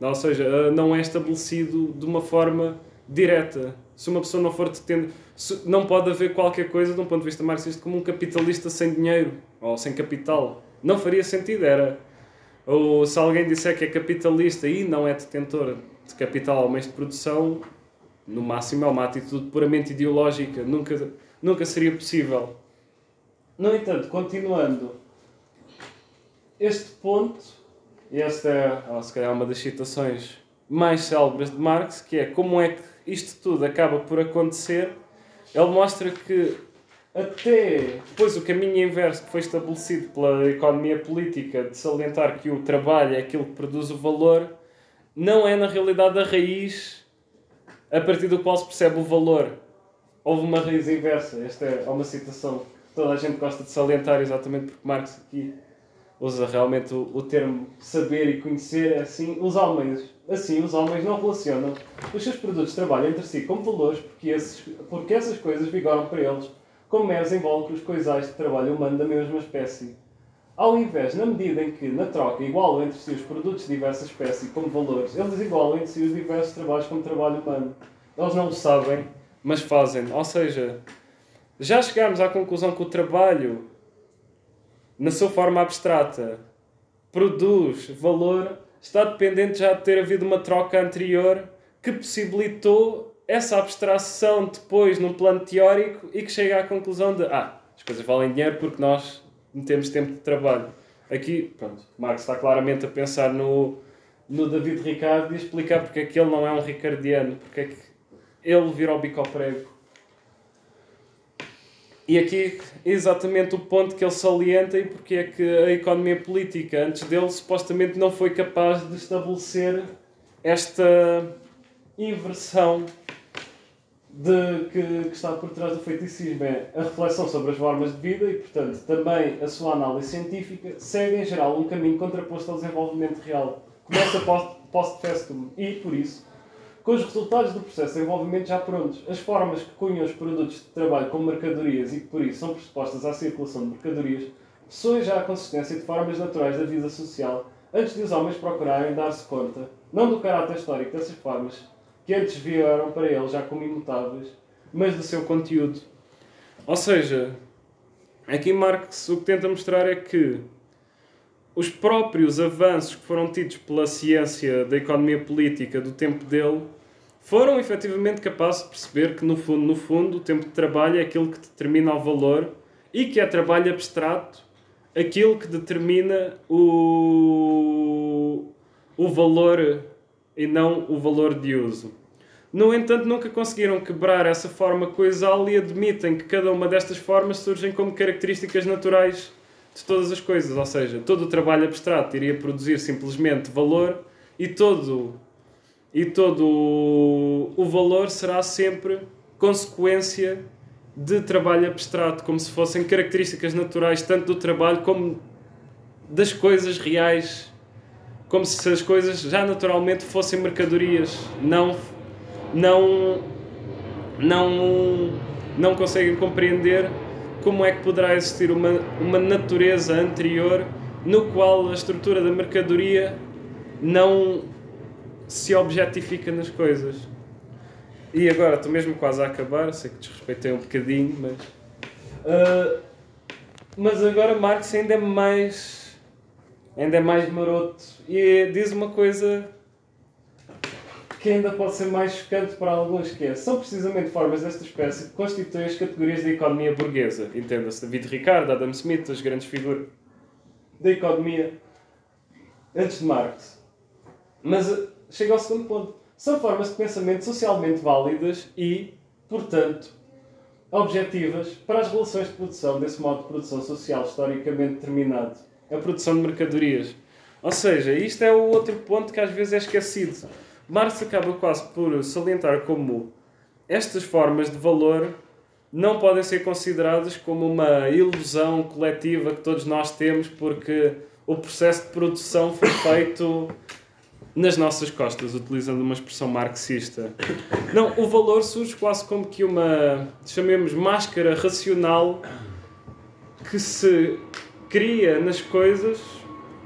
Ou seja, eh, não é estabelecido de uma forma direta. Se uma pessoa não for detendo, não pode haver qualquer coisa, de um ponto de vista marxista, como um capitalista sem dinheiro ou sem capital. Não faria sentido. Era. Ou se alguém disser que é capitalista e não é detentor de capital ou meios de produção, no máximo é uma atitude puramente ideológica. Nunca, nunca seria possível. No entanto, continuando, este ponto e esta é, se calhar, uma das citações mais célebres de Marx, que é como é que isto tudo acaba por acontecer. Ele mostra que até depois o caminho inverso que foi estabelecido pela economia política de salientar que o trabalho é aquilo que produz o valor, não é na realidade a raiz a partir do qual se percebe o valor. houve uma raiz inversa. Esta é uma citação que toda a gente gosta de salientar, exatamente porque Marx aqui usa realmente o, o termo saber e conhecer. Assim, os homens, assim, os homens não relacionam os seus produtos de trabalho entre si como valores porque, esses, porque essas coisas vigoram para eles como meros invólucros coisais de trabalho humano da mesma espécie. Ao invés, na medida em que, na troca, igualam entre si os produtos de diversa espécie como valores, eles igualam entre si os diversos trabalhos como trabalho humano. Eles não o sabem, mas fazem. Ou seja, já chegámos à conclusão que o trabalho, na sua forma abstrata, produz valor, está dependente já de ter havido uma troca anterior que possibilitou essa abstração depois num plano teórico e que chega à conclusão de ah, as coisas valem dinheiro porque nós metemos tempo de trabalho. Aqui, pronto, Marx está claramente a pensar no, no David Ricardo e explicar porque é que ele não é um ricardiano, porque é que ele vira o bico ao prego. E aqui é exatamente o ponto que ele salienta e porque é que a economia política antes dele supostamente não foi capaz de estabelecer esta inversão de, que, que, está por trás do feiticismo é a reflexão sobre as formas de vida e, portanto, também a sua análise científica segue, em geral, um caminho contraposto ao desenvolvimento real. Começa post-festum e, por isso, com os resultados do processo de desenvolvimento já prontos, as formas que cunham os produtos de trabalho como mercadorias e que, por isso, são pressupostas à circulação de mercadorias, possuem já a consistência de formas naturais da vida social antes de os homens procurarem dar-se conta, não do caráter histórico dessas formas, que antes vieram para ele já como imutáveis, mas do seu conteúdo. Ou seja, aqui Marx o que tenta mostrar é que os próprios avanços que foram tidos pela ciência da economia política do tempo dele foram efetivamente capazes de perceber que no fundo, no fundo, o tempo de trabalho é aquilo que determina o valor e que é trabalho abstrato aquilo que determina o, o valor e não o valor de uso. No entanto, nunca conseguiram quebrar essa forma coisal e admitem que cada uma destas formas surgem como características naturais de todas as coisas, ou seja, todo o trabalho abstrato iria produzir simplesmente valor e todo e todo o valor será sempre consequência de trabalho abstrato, como se fossem características naturais tanto do trabalho como das coisas reais como se as coisas já naturalmente fossem mercadorias, não não não não conseguem compreender como é que poderá existir uma uma natureza anterior no qual a estrutura da mercadoria não se objetifica nas coisas. E agora estou mesmo quase a acabar, sei que desrespeitei um bocadinho, mas. Uh, mas agora Marx ainda é mais ainda é mais maroto e diz uma coisa que ainda pode ser mais chocante para alguns, que é, são precisamente formas desta espécie que constituem as categorias da economia burguesa. Entenda-se David Ricardo, Adam Smith, as grandes figuras da economia antes de Marx. Mas chega ao segundo ponto. São formas de pensamento socialmente válidas e, portanto, objetivas para as relações de produção desse modo de produção social historicamente determinado a produção de mercadorias. Ou seja, isto é o outro ponto que às vezes é esquecido. Marx acaba quase por salientar como estas formas de valor não podem ser consideradas como uma ilusão coletiva que todos nós temos porque o processo de produção foi feito nas nossas costas, utilizando uma expressão marxista. Não, o valor surge quase como que uma, chamemos, máscara racional que se cria nas coisas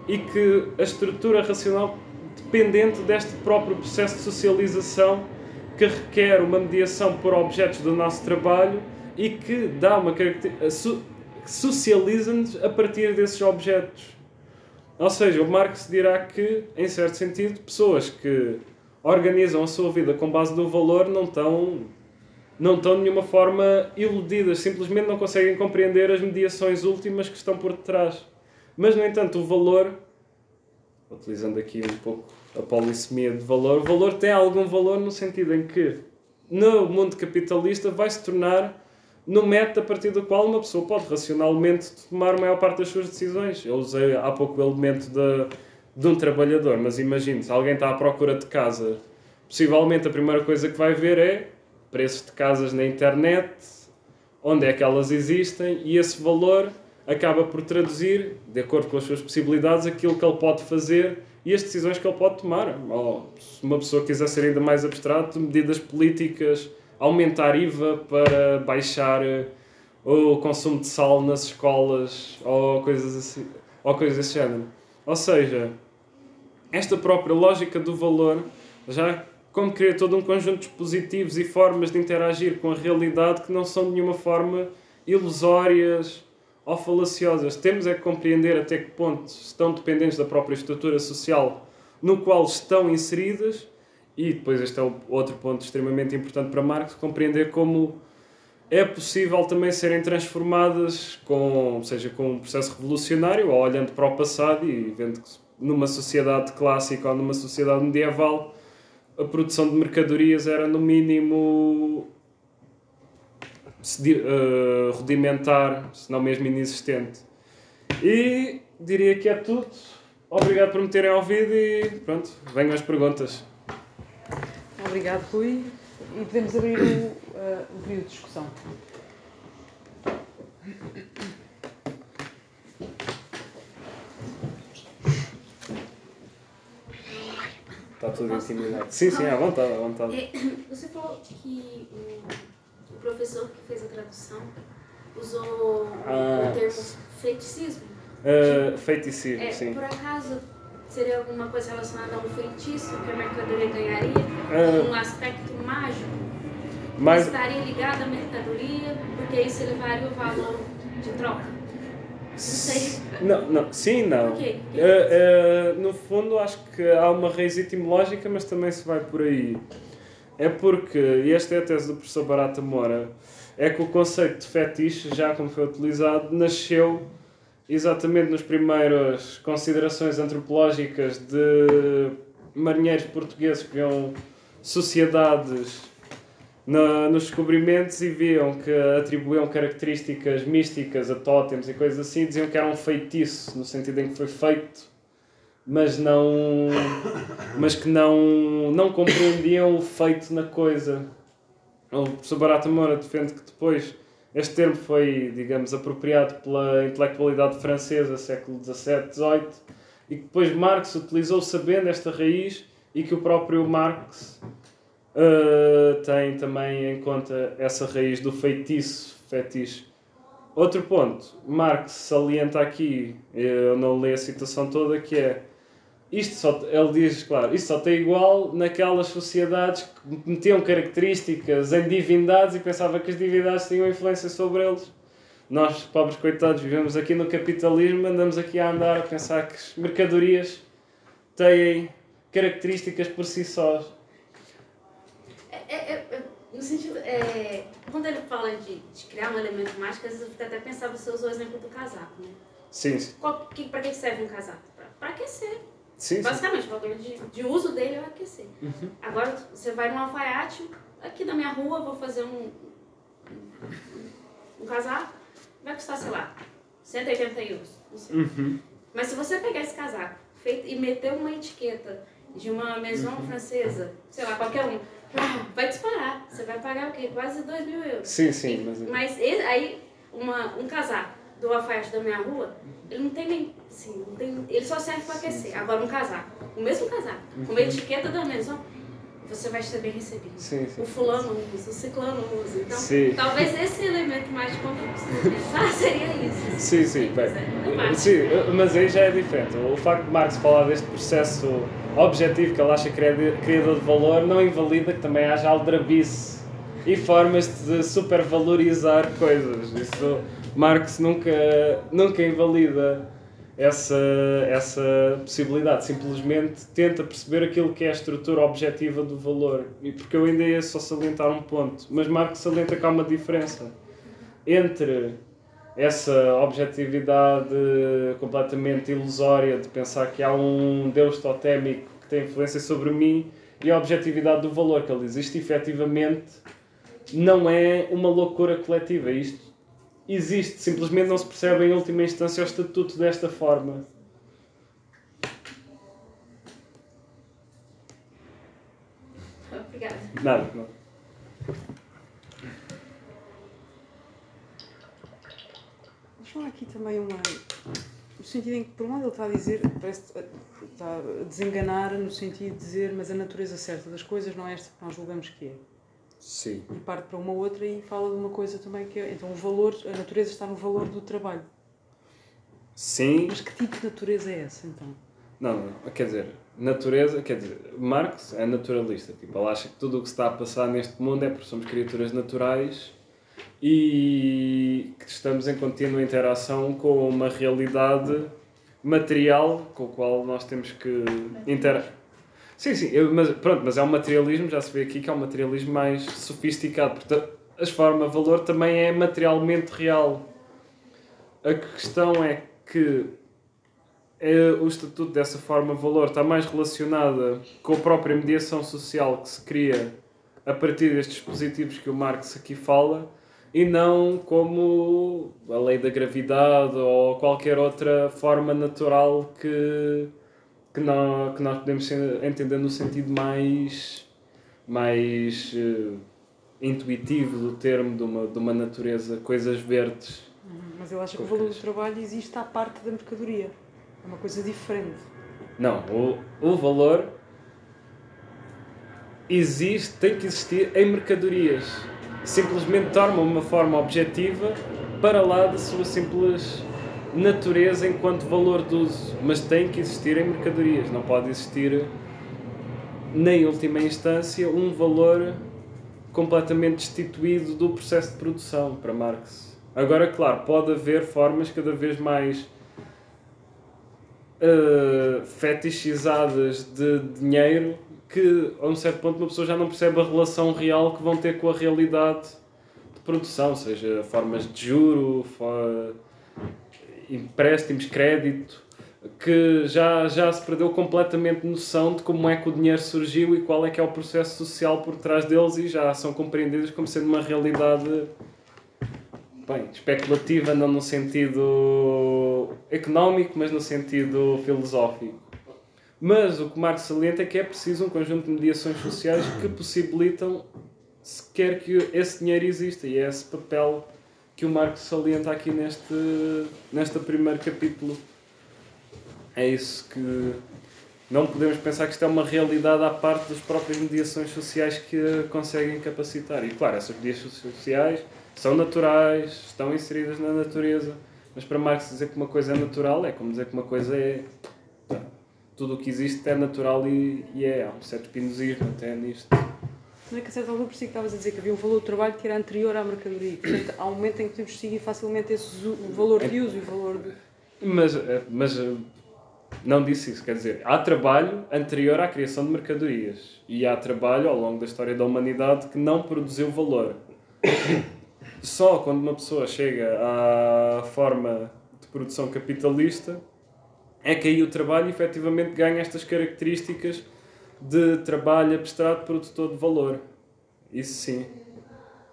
e que a estrutura racional dependente deste próprio processo de socialização que requer uma mediação por objetos do nosso trabalho e que dá uma característica socializa-nos a partir desses objetos. Ou seja, o Marx dirá que, em certo sentido, pessoas que organizam a sua vida com base no valor não estão não estão de nenhuma forma iludidas, simplesmente não conseguem compreender as mediações últimas que estão por detrás. Mas, no entanto, o valor, utilizando aqui um pouco a polissemia de valor, o valor tem algum valor no sentido em que, no mundo capitalista, vai se tornar no método a partir do qual uma pessoa pode racionalmente tomar a maior parte das suas decisões. Eu usei há pouco o elemento de, de um trabalhador, mas imagine se alguém está à procura de casa, possivelmente a primeira coisa que vai ver é preços de casas na internet, onde é que elas existem, e esse valor acaba por traduzir, de acordo com as suas possibilidades, aquilo que ele pode fazer e as decisões que ele pode tomar. Ou, se uma pessoa quiser ser ainda mais abstrato, medidas políticas, aumentar IVA para baixar eh, o consumo de sal nas escolas ou coisas assim, ou coisas desse género. Ou seja, esta própria lógica do valor já como cria todo um conjunto de dispositivos e formas de interagir com a realidade que não são de nenhuma forma ilusórias ou falaciosas. Temos é que compreender até que ponto estão dependentes da própria estrutura social no qual estão inseridas e depois este é outro ponto extremamente importante para Marx, compreender como é possível também serem transformadas com, seja com um processo revolucionário ou olhando para o passado e vendo que numa sociedade clássica ou numa sociedade medieval a produção de mercadorias era no mínimo uh, rudimentar, se não mesmo inexistente. E diria que é tudo. Obrigado por me terem ouvido e pronto, venham as perguntas. Obrigado, Rui. E devemos abrir o, uh, o período de discussão. Está tudo intimidado. Sim, sim, à vontade, à vontade. É, você falou que o professor que fez a tradução usou ah, o termo feiticismo. Uh, feiticismo, é, sim. Por acaso seria alguma coisa relacionada a um feitiço que a mercadoria ganharia? Uh, um aspecto mágico? Mas... Estaria ligado à mercadoria, porque isso elevaria o valor de troca? Não, não, sim, não. Okay. Uh, uh, no fundo, acho que há uma raiz etimológica, mas também se vai por aí. É porque, e esta é a tese do professor Barata Moura, é que o conceito de fetiche, já como foi utilizado, nasceu exatamente nas primeiras considerações antropológicas de marinheiros portugueses que viam sociedades na, nos descobrimentos e viam que atribuíam características místicas a tótems e coisas assim, diziam que era um feitiço, no sentido em que foi feito, mas não mas que não, não compreendiam o feito na coisa. O professor Barata Moura defende que depois este termo foi, digamos, apropriado pela intelectualidade francesa, século XVII, XVIII, e que depois Marx utilizou sabendo esta raiz e que o próprio Marx uh, tem também em conta essa raiz do feitiço, fetiche. Outro ponto, Marx salienta aqui, eu não leio a citação toda, que é isto só, ele diz, claro, isto só tem igual naquelas sociedades que metiam características em divindades e pensava que as divindades tinham influência sobre eles. Nós, pobres coitados, vivemos aqui no capitalismo, andamos aqui a andar a pensar que as mercadorias têm características por si sós. É, é, é, no sentido, é, quando ele fala de, de, criar um elemento mágico, às vezes eu fico até pensando, você usou o exemplo do casaco, né? Sim. sim. Qual, que, pra que serve um casaco? Pra aquecer. Sim, Basicamente, o valor de, de uso dele é aquecer. Uhum. Agora, você vai num alfaiate, aqui na minha rua, vou fazer um, um, um casaco, vai custar, sei lá, 180 euros. Não sei. Uhum. Mas se você pegar esse casaco feito, e meter uma etiqueta de uma maison uhum. francesa, sei lá, qualquer um, vai disparar. Você vai pagar o quê? Quase 2 mil euros. Sim, sim. Mas, mas aí, uma, um casaco do alfaiate da minha rua, ele não tem nem. Assim, não tem, ele só serve para aquecer. Agora, um casaco, o mesmo casaco, com uma uhum. etiqueta da maison, você vai ser bem recebido. Sim, sim. O fulano usa, o ciclano usa. Então, sim. talvez esse elemento mais pensar seria isso. Sim, sim. Bem, sim, mas aí já é diferente. O facto de Marx falar deste processo objetivo que ele acha criador de valor não invalida que também haja aldrabice e formas de supervalorizar coisas. Isso Marx nunca, nunca invalida essa, essa possibilidade, simplesmente tenta perceber aquilo que é a estrutura objetiva do valor. E porque eu ainda ia só salientar um ponto, mas Marx salienta que há uma diferença entre essa objetividade completamente ilusória de pensar que há um Deus totémico que tem influência sobre mim e a objetividade do valor, que ele existe efetivamente, não é uma loucura coletiva. Isto existe, simplesmente não se percebe em última instância o estatuto desta forma. Obrigada. Nada, não. Mas há aqui também uma. No sentido em que, por um lado, ele está a dizer, parece está a desenganar no sentido de dizer, mas a natureza certa das coisas não é esta que nós julgamos que é. Sim. E parte para uma outra e fala de uma coisa também que é. Então, o valor, a natureza está no valor do trabalho. Sim. Mas que tipo de natureza é essa, então? Não, não, quer dizer, natureza, quer dizer, Marx é naturalista. Tipo, ele acha que tudo o que se está a passar neste mundo é porque somos criaturas naturais e que estamos em contínua interação com uma realidade material com a qual nós temos que interagir. Sim, sim, eu, mas, pronto, mas é um materialismo, já se vê aqui que é um materialismo mais sofisticado. Portanto, as formas valor também é materialmente real. A questão é que é, o estatuto dessa forma valor está mais relacionada com a própria mediação social que se cria a partir destes dispositivos que o Marx aqui fala e não como a lei da gravidade ou qualquer outra forma natural que, que, nós, que nós podemos entender no sentido mais, mais uh, intuitivo do termo de uma, de uma natureza, coisas verdes. Mas eu acho que o valor do trabalho existe à parte da mercadoria. É uma coisa diferente. Não, o, o valor existe, tem que existir em mercadorias simplesmente torna uma forma objetiva para lá da sua simples natureza enquanto valor de uso, mas tem que existir em mercadorias, não pode existir nem em última instância um valor completamente destituído do processo de produção para Marx. Agora, claro, pode haver formas cada vez mais uh, fetichizadas de dinheiro que a um certo ponto uma pessoa já não percebe a relação real que vão ter com a realidade de produção, seja formas de juro, for... empréstimos, crédito, que já, já se perdeu completamente noção de como é que o dinheiro surgiu e qual é que é o processo social por trás deles e já são compreendidos como sendo uma realidade bem, especulativa, não no sentido económico, mas no sentido filosófico. Mas o que Marx salienta é que é preciso um conjunto de mediações sociais que possibilitam sequer que esse dinheiro exista. E é esse papel que o Marx salienta aqui neste, neste primeiro capítulo. É isso que não podemos pensar que isto é uma realidade à parte das próprias mediações sociais que conseguem capacitar. E claro, essas mediações sociais são naturais, estão inseridas na natureza, mas para Marx dizer que uma coisa é natural é como dizer que uma coisa é tudo o que existe é natural e, e é. Há um certo pinosismo até nisto. Não é que a certa altura si que estavas a dizer que havia um valor de trabalho que era anterior à mercadoria. Portanto, há um momento em que temos distinguir facilmente esse, o valor de uso e o valor de. Mas, eh, mas eh, não disse isso, quer dizer, há trabalho anterior à criação de mercadorias e há trabalho ao longo da história da humanidade que não produziu valor. Só quando uma pessoa chega à forma de produção capitalista é que aí o trabalho efetivamente ganha estas características de trabalho abstrato produtor de valor. Isso sim.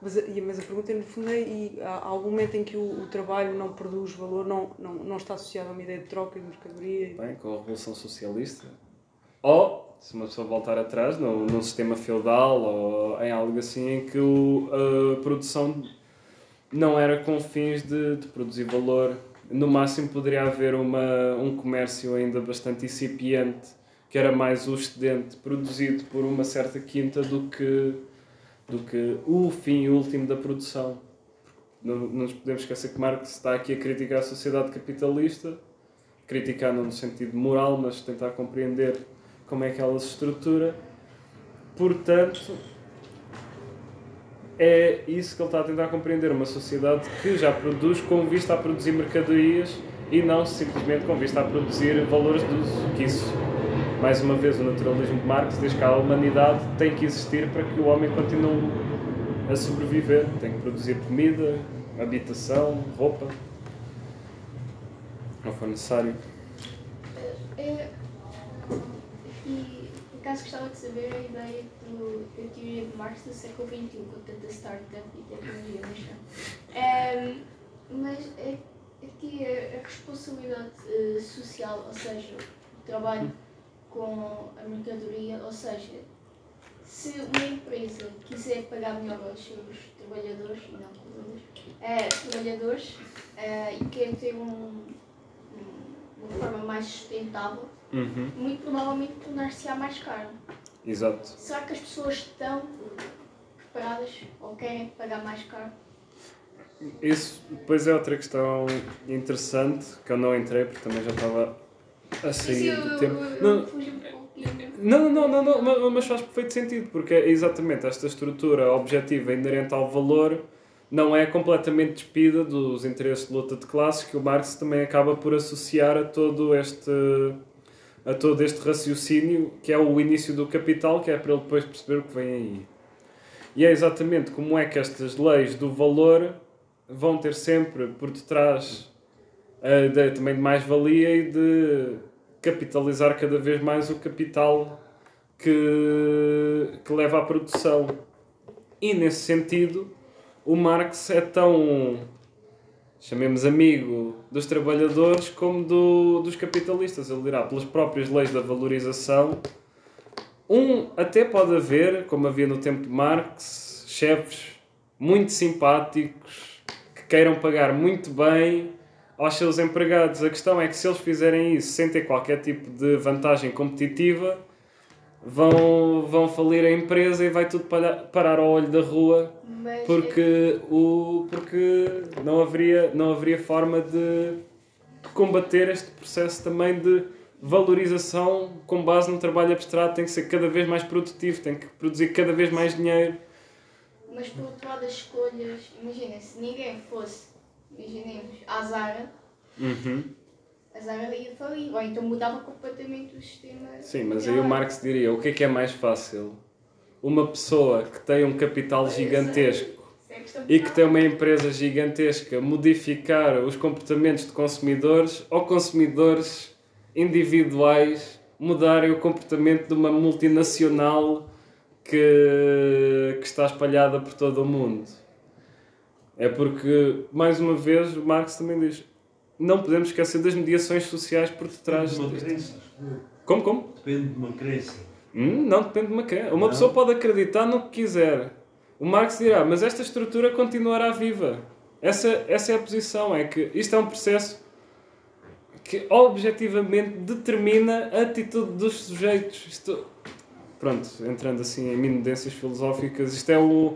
Mas, mas a pergunta no fundo é, e há algum momento em que o, o, trabalho não produz valor, não, não, não está associado a uma ideia de troca de mercadoria? Bem, com a Revolução Socialista. Ou, se uma pessoa voltar atrás, num, num sistema feudal ou em algo assim em que o, a produção não era com fins de, de produzir valor no máximo poderia haver uma, um comércio ainda bastante incipiente, que era mais o excedente produzido por uma certa quinta do que, do que o fim último da produção. Não, nos podemos esquecer que Marx está aqui a criticar a sociedade capitalista, criticar não no sentido moral, mas tentar compreender como é que ela se estrutura. Portanto, é isso que ele está a tentar compreender, uma sociedade que já produz com vista a produzir mercadorias e não simplesmente com vista a produzir valores de uso. Que isso, mais uma vez, o naturalismo de Marx diz que a humanidade tem que existir para que o homem continue a sobreviver. Tem que produzir comida, habitação, roupa, não for necessário. É, e, por acaso, gostava de saber a ideia do, da teoria de Marx do século XXI, com tanta startup e tecnologia no chão. Um, mas é, aqui a, a responsabilidade uh, social, ou seja, o trabalho com a mercadoria, ou seja, se uma empresa quiser pagar melhor aos seus trabalhadores, e não trabalhadores, eh, trabalhadores eh, e quer ter um- uma forma mais sustentável, Uhum. muito provavelmente tornar-se-á mais caro. Exato. Será que as pessoas estão preparadas ou querem pagar mais caro? Isso depois é outra questão interessante que eu não entrei porque também já estava a sair Isso do eu, tempo. eu, Não, eu. Não, não, não, não, ma- mas faz perfeito sentido, porque é exatamente esta estrutura objetiva inerente ao valor não é completamente despida dos interesses de luta de classes que o Marx também acaba por associar a todo este a todo este raciocínio que é o início do capital, que é para ele depois perceber o que vem aí. E é exatamente como é que estas leis do valor vão ter sempre por detrás a ideia também de mais-valia e de capitalizar cada vez mais o capital que, que leva à produção. E nesse sentido, o Marx é tão, chamemos amigo dos trabalhadores, como do, dos capitalistas. Ele dirá, pelas próprias leis da valorização, um até pode haver, como havia no tempo de Marx, chefes muito simpáticos que queiram pagar muito bem aos seus empregados. A questão é que se eles fizerem isso sem ter qualquer tipo de vantagem competitiva, vão, vão falir a empresa e vai tudo parar, parar ao olho da rua Mas porque, o, porque não, haveria, não haveria forma de, de combater este processo também de valorização com base no trabalho abstrato. Tem que ser cada vez mais produtivo, tem que produzir cada vez mais dinheiro. Mas por outro lado, as escolhas, imagina, se ninguém fosse, imaginemos, a Zara, a Zara ia falir, ou então mudava completamente o sistema. Sim, mas aí o Marx diria: o que é que é mais fácil? Uma pessoa que tem um capital gigantesco Isso é e que tem uma empresa gigantesca modificar os comportamentos de consumidores ou consumidores individuais mudarem o comportamento de uma multinacional que, que está espalhada por todo o mundo. É porque, mais uma vez, o Marx também diz: não podemos esquecer das mediações sociais por detrás Depende de uma crença. Como, como? Depende de uma crença. Hum, não depende de uma crença. Uma Não. pessoa pode acreditar no que quiser. O Marx dirá, mas esta estrutura continuará viva. Essa, essa é a posição, é que isto é um processo que objetivamente determina a atitude dos sujeitos. Isto, pronto, entrando assim em minudências filosóficas, isto é o,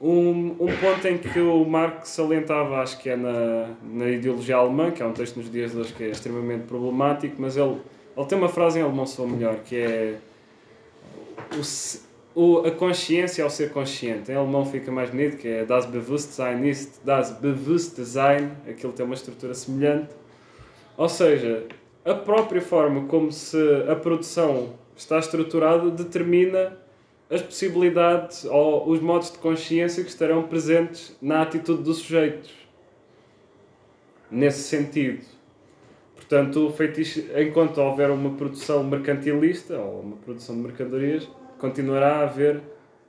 um, um ponto em que o Marx salientava, acho que é na, na ideologia alemã, que é um texto nos dias de hoje que é extremamente problemático, mas ele, ele tem uma frase em alemão só melhor, que é o, se- o, a consciência ao ser consciente. Em alemão fica mais bonito, que é das Bewusstsein ist das Bewusstsein, aquilo tem uma estrutura semelhante. Ou seja, a própria forma como se a produção está estruturada determina as possibilidades ou os modos de consciência que estarão presentes na atitude dos sujeitos. Nesse sentido. Portanto, o feitiço, enquanto houver uma produção mercantilista ou uma produção de mercadorias, continuará a haver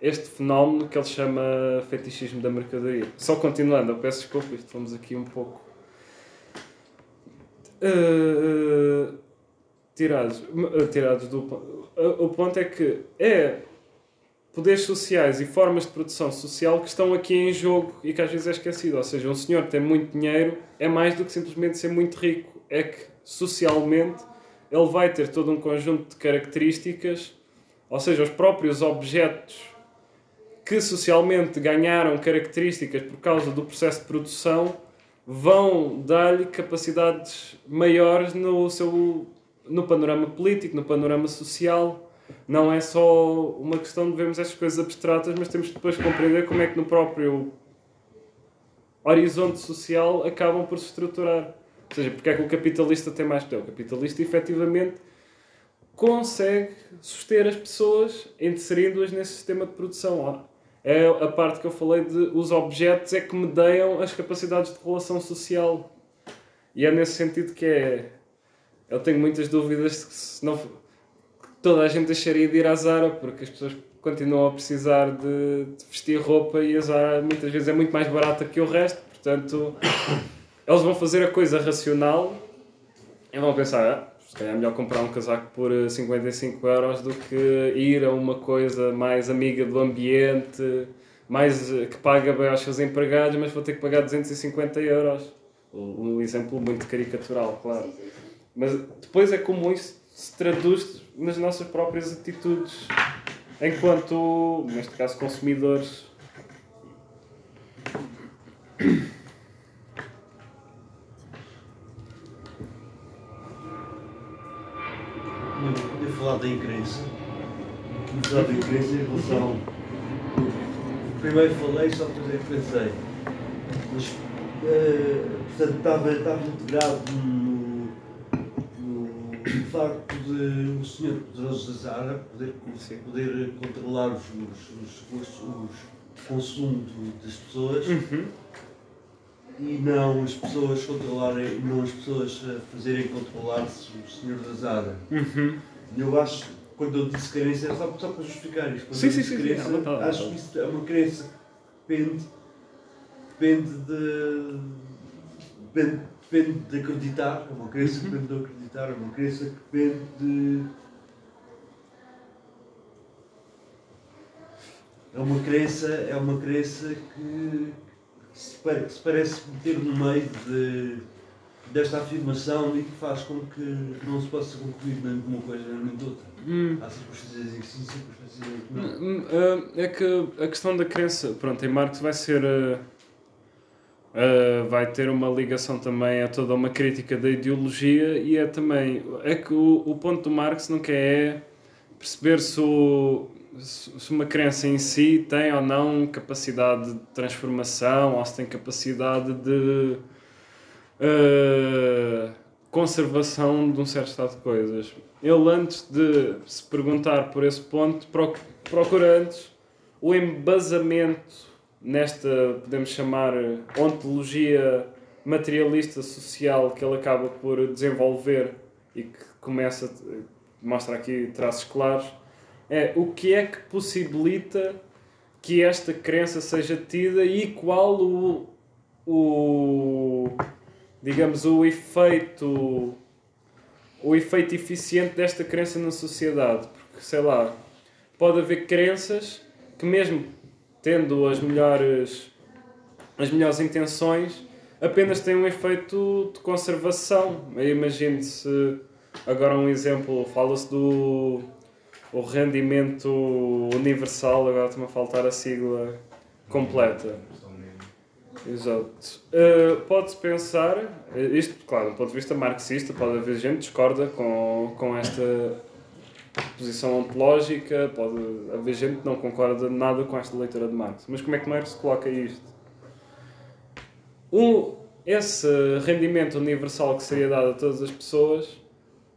este fenómeno que ele chama fetichismo da mercadoria. Só continuando, eu peço desculpa, isto fomos aqui um pouco. Uh, tirados, uh, tirados do. uh, O ponto é que é poderes sociais e formas de produção social que estão aqui em jogo e que às vezes é esquecido. Ou seja, um senhor que tem muito dinheiro é mais do que simplesmente ser muito rico. É que socialmente ele vai ter todo um conjunto de características, ou seja, os próprios objetos que socialmente ganharam características por causa do processo de produção vão dar-lhe capacidades maiores no seu no panorama político, no panorama social. Não é só uma questão de vermos estas coisas abstratas, mas temos depois compreender como é que no próprio horizonte social acabam por se estruturar. Ou seja, porque é que o capitalista tem mais poder? O capitalista efetivamente consegue suster as pessoas inserindo-as nesse sistema de produção. É a parte que eu falei de os objetos é que medeiam as capacidades de relação social. E é nesse sentido que é. Eu tenho muitas dúvidas se não toda a gente deixaria de ir à Zara, porque as pessoas continuam a precisar de, de vestir roupa e a Zara muitas vezes é muito mais barata que o resto, portanto eles vão fazer a coisa racional e vão pensar, ah, se calhar é melhor comprar um casaco por eh, 55 euros do que ir a uma coisa mais amiga do ambiente, mais eh, que paga bem aos seus empregados, mas vou ter que pagar 250 euros. Um exemplo muito caricatural, claro. Mas depois é como isso se traduz nas nossas próprias atitudes enquanto, neste caso, consumidores. Não, poder falar da incrença. Começar da incrença em relação. Primeiro falei, só depois é que pensei. Mas, eh, portanto, estava, estava integrado no, no facto de o senhor poderoso da Zara poder, poder controlar os, os, os, os, consumo das pessoas e não as pessoas controlarem, não as pessoas eh, fazerem controlar-se o senhor da Zara. Eu acho, quando eu disse crença, era só, só para justificar isto. Quando Sim, sim, sim, sim, crença, vontade, à acho que isso é uma crença que depende, depende de. Depende, depende de acreditar, é uma crença que depende de acreditar, é uma crença que depende de. É uma crença, é uma crença que, que se, que se parece meter no meio de, desta afirmação e que faz com que não se possa concluir nem de uma coisa nem de outra. Há circunstâncias em que sim, circunstâncias em que não. Hum, hum, É que a questão da crença, pronto, em Marx vai ser. uh, uh, vai ter uma ligação também a toda uma crítica da ideologia e é também. É que o, o ponto do Marx nunca é perceber se, o, se uma crença em si tem ou não capacidade de transformação ou se tem capacidade de. uh, conservação de um certo estado de coisas. Ele, antes de se perguntar por esse ponto, proc- procura antes o embasamento nesta, podemos chamar, ontologia materialista social que ele acaba por desenvolver e que começa, mostra aqui traços claros, é o que é que possibilita que esta crença seja tida e qual o, o digamos, o efeito o efeito eficiente desta crença na sociedade. Porque, sei lá, pode haver crenças que mesmo tendo as melhores as melhores intenções apenas têm um efeito de conservação. Eu imagino-se agora um exemplo, fala-se do o rendimento universal, agora está-me a faltar a sigla completa. Exato. Uh, Pode-se pensar, uh, isto, claro, do ponto de vista marxista, pode haver gente que discorda com, com esta posição ontológica, pode haver gente que não concorda nada com esta leitura de Marx. Mas como é que Marx coloca isto? Um, esse rendimento universal que seria dado a todas as pessoas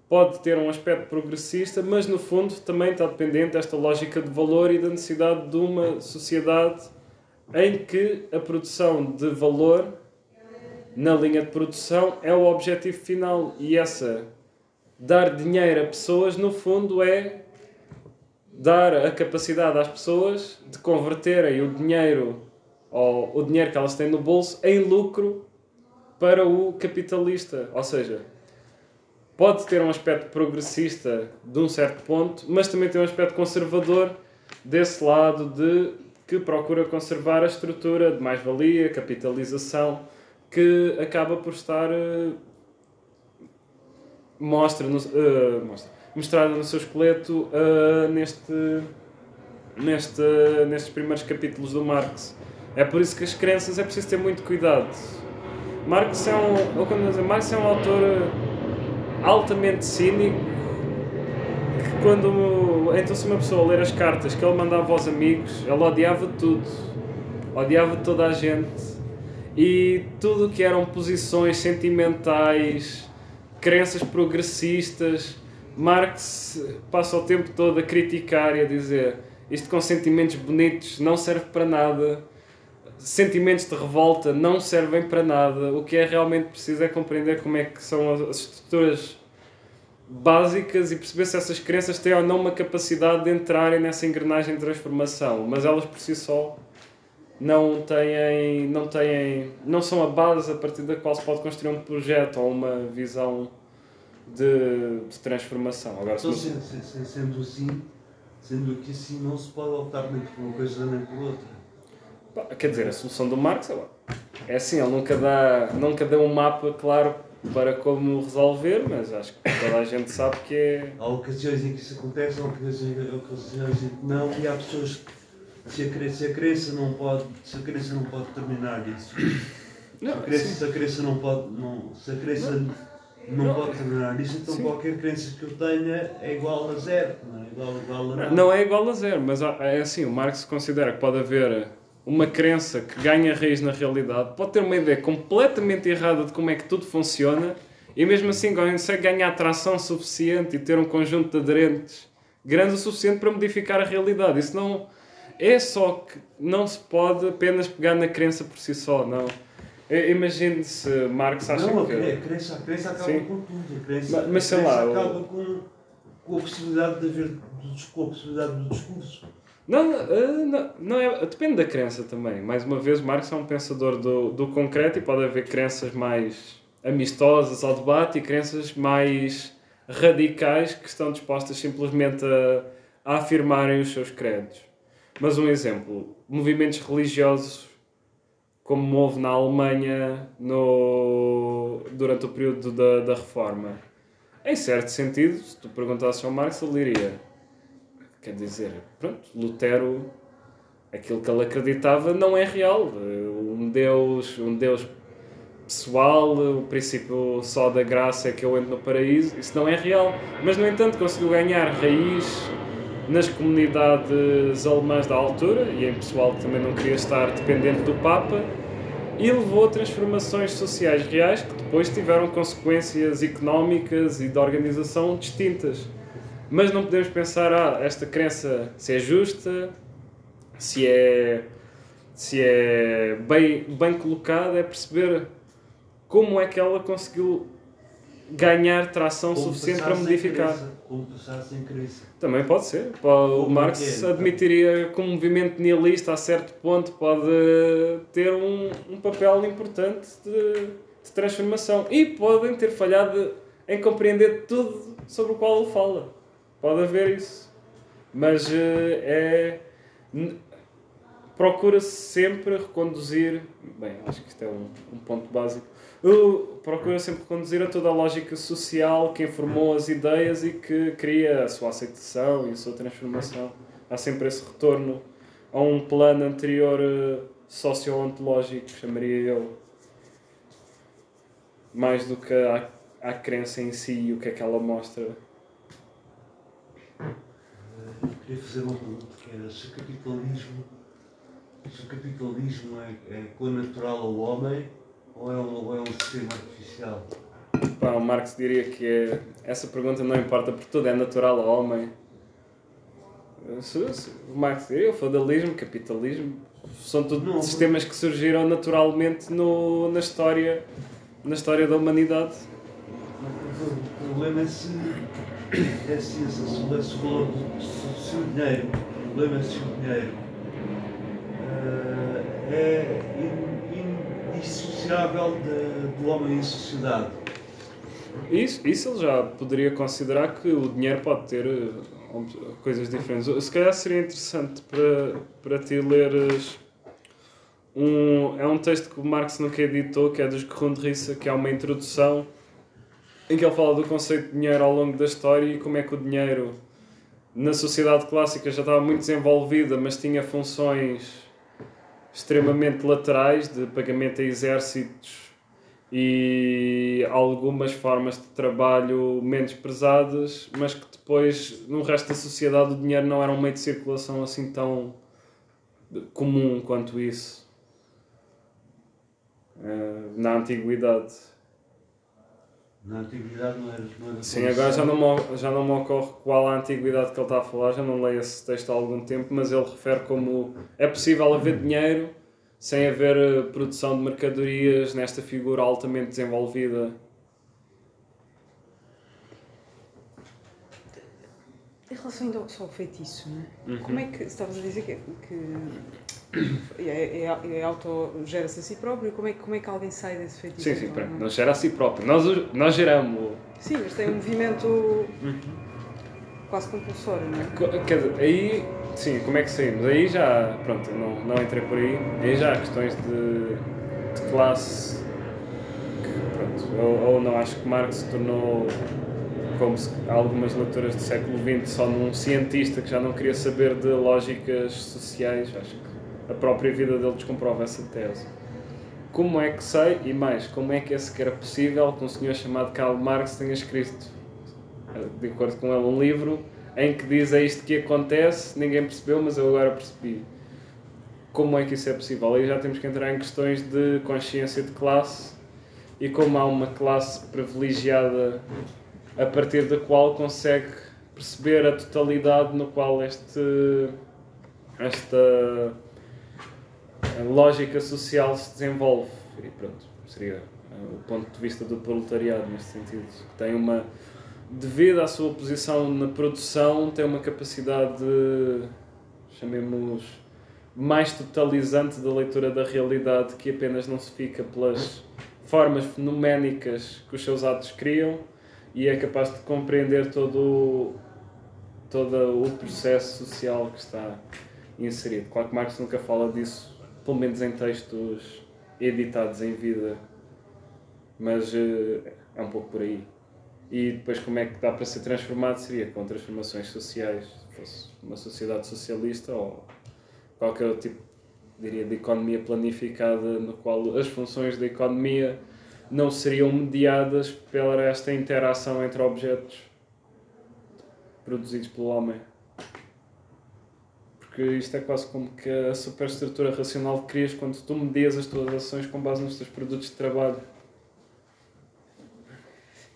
pode ter um aspecto progressista, mas no fundo também está dependente desta lógica de valor e da necessidade de uma sociedade em que a produção de valor na linha de produção é o objetivo final e essa dar dinheiro a pessoas no fundo é dar a capacidade às pessoas de converterem o dinheiro ou o dinheiro que elas têm no bolso em lucro para o capitalista, ou seja, pode ter um aspecto progressista de um certo ponto, mas também tem um aspecto conservador desse lado de que procura conservar a estrutura de mais-valia, capitalização, que acaba por estar eh, mostra, no, eh, mostra mostrada no seu esqueleto eh, neste, neste, nestes primeiros capítulos do Marx. É por isso que as crenças é preciso ter muito cuidado. Marx é um, ou quando dizer, Marx é um autor altamente cínico que quando então se uma pessoa ler as cartas que ele mandava aos amigos, ele odiava tudo. Odiava toda a gente. E tudo que eram posições sentimentais, crenças progressistas, Marx passa o tempo todo a criticar e a dizer isto com sentimentos bonitos não serve para nada, sentimentos de revolta não servem para nada. O que é realmente preciso é compreender como é que são as as estruturas básicas e perceber se essas crenças têm ou não uma capacidade de entrarem nessa engrenagem de transformação, mas elas por si só não têm, não têm, não são a base a partir da qual se pode construir um projeto ou uma visão de, de transformação. Agora, se Então, não- sendo, sendo- sendo assim, sendo que assim não se pode optar nem por uma coisa nem por outra. Quer dizer, a solução do Marx é, assim, ele nunca dá, nunca deu um mapa claro para como resolver, mas acho que toda a gente sabe que é. Há ocasiões em que isso acontece, há ocasiões, há ocasiões em que não, e há pessoas que se a crença, se a crença não pode, se a crença não pode determinar isso. Se a Não, crença, se a crença não pode, não, se a crença não, pode determinar isso, então Sim. qualquer crença que eu tenha é igual a zero, não é igual, igual a nada. Não é igual a zero, mas é assim, o Marx considera que pode haver uma crença que ganha raiz na realidade, pode ter uma ideia completamente errada de como é que tudo funciona e mesmo assim consegue ganhar atração suficiente e ter um conjunto de aderentes grande o suficiente para modificar a realidade. Isso não é só que não se pode apenas pegar na crença por si só, não. I- Imagine se Marx acha Não, que... cre- a crença, a crença acaba Sim. com tudo. A crença, Mas- mas sei crença lá, o- acaba com, com a possibilidade de haver com a possibilidade do discurso. Não, eh, não, não é, depende da crença também. Mais uma vez, Marx é um pensador do, do concreto e pode haver crenças mais amistosas ao debate e crenças mais radicais que estão dispostas simplesmente a, a afirmarem os seus credos. Mas um exemplo, movimentos religiosos como houve na Alemanha no, durante o período da, da Reforma. Em certo sentido, se tu perguntasses ao Marx, ele diria Quer dizer, pronto, Lutero, aquilo que ele acreditava não é real. Um Deus, um Deus pessoal, o princípio só da graça é que eu entro no paraíso, isso não é real. Mas, no entanto, conseguiu ganhar raiz nas comunidades alemãs da altura e em pessoal que também não queria estar dependente do Papa e levou a transformações sociais reais que depois tiveram consequências económicas e de organização distintas. Mas não podemos pensar, ah, esta crença se é justa, se é, se é bem, bem colocada, é perceber como é que ela conseguiu ganhar tração suficiente para modificar. passar sem crença. Também pode ser. O Marx é? admitiria que um movimento nihilista a certo ponto pode ter um, um papel importante de, de transformação. E podem ter falhado em compreender tudo sobre o qual ele fala. Pode haver isso. Mas eh, é. Procura-se sempre reconduzir. Bem, acho que isto é um, um ponto básico. Uh, Procura sempre reconduzir a toda a lógica social que informou as ideias e que cria a sua aceitação e a sua transformação. Há sempre esse retorno a um plano anterior eh, socio-ontológico, chamaria eu. Mais do que à, à crença em si e o que é que ela mostra. Eu queria fazer uma pergunta que era se o capitalismo, se o capitalismo é, é conatural ao homem ou é um, ou é um sistema artificial? Pá, o Marx diria que é- essa pergunta não importa porque tudo é natural ao homem. O Marx diria o feudalismo, capitalismo, são tudo Não, sistemas que surgiram naturalmente no, na, história, na história da humanidade. O problema é se é se, se, o- se do se, se o dinheiro, o problema é se o dinheiro eh, é indissociável de- do homem em sociedade. Isso, isso ele já poderia considerar que o dinheiro pode ter eh, coisas diferentes. Se calhar seria interessante para, para ti leres um, é um texto que o Marx nunca editou, que é dos Grundrisse, que é uma introdução em que ele fala do conceito de dinheiro ao longo da história e como é que o dinheiro na sociedade clássica já estava muito desenvolvida, mas tinha funções extremamente laterais de pagamento a exércitos e algumas formas de trabalho menos pesadas, mas que depois no resto da sociedade o dinheiro não era um meio de circulação assim tão comum quanto isso eh, na antiguidade. Na antiguidade não era. Não era Sim, agora já não, me, já não me ocorre qual a antiguidade que ele está a falar, já não leio esse texto há algum tempo, mas ele refere como é possível haver dinheiro sem haver eh, produção de mercadorias nesta figura altamente desenvolvida. Em relação ainda ao- feitiço, não é? Uhum. Como é que estavas a dizer que, que é, é, é auto, gera-se a si próprio, como é, que- como é que alguém sai desse feitiço? Sim, sim, Então, pronto. não- Não gera a si próprio. Nós, nós geramos. Sim, mas tem um movimento quase compulsório, não é? Quer dizer, aí, sim, como é que saímos? Aí já, pronto, não, não entrei por aí. Aí já há questões de, de classe. que, Pronto, ou, ou não acho que Marx se tornou, como se, algumas leituras do século XX, só num cientista que já não queria saber de lógicas sociais. Acho que a própria vida dele descomprova essa tese. Como é que sei, e mais, como é que é sequer possível que um senhor chamado Karl Marx tenha escrito de acordo com ele, um livro em que diz é isto que acontece, ninguém percebeu, mas eu agora percebi. Como é que isso é possível? Aí já temos que entrar em questões de consciência de classe e como há uma classe privilegiada a partir da qual consegue perceber a totalidade no qual este, esta lógica social se desenvolve. E pronto, seria eh, o ponto de vista do proletariado neste sentido. Que tem uma, devido à sua posição na produção, tem uma capacidade, de, chamemos, mais totalizante da leitura da realidade que apenas não se fica pelas formas fenoménicas que os seus atos criam e é capaz de compreender todo todo o processo social que está inserido. Claro que Marx nunca fala disso, pelo menos em textos editados em vida, mas eh, é um pouco por aí. E depois como é que dá para ser transformado seria com transformações sociais, se fosse uma sociedade socialista ou qualquer tipo, diria, de economia planificada no qual as funções da economia não seriam mediadas pela esta interação entre objetos produzidos pelo homem. Porque isto é quase como que a superestrutura racional que crias quando tu medias as tuas ações com base nos teus produtos de trabalho.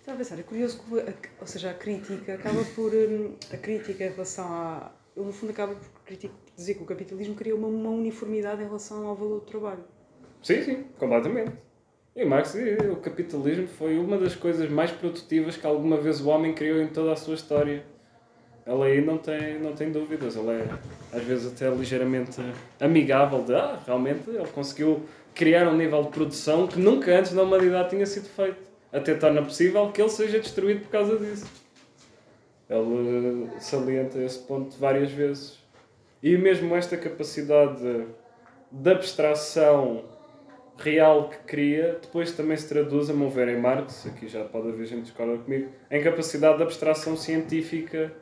Estava a pensar, é curioso que, a- ou seja, a crítica acaba por. hum, A crítica em relação a. Ele, no fundo, acaba por dizer que o capitalismo cria uma, uma uniformidade em relação ao valor do trabalho. Sim, sim, completamente. E Marx o capitalismo foi uma das coisas mais produtivas que alguma vez o homem criou em toda a sua história. Ela aí não tem, não tem dúvidas, ela é às vezes até ligeiramente amigável de ah, realmente ele conseguiu criar um nível de produção que nunca antes na humanidade tinha sido feito. Até torna possível que ele seja destruído por causa disso. Ele eh, salienta esse ponto várias vezes. E mesmo esta capacidade de, de abstração real que cria, depois também se traduz, a meu ver, em Marx, aqui já pode haver gente que discorda comigo, em capacidade de abstração científica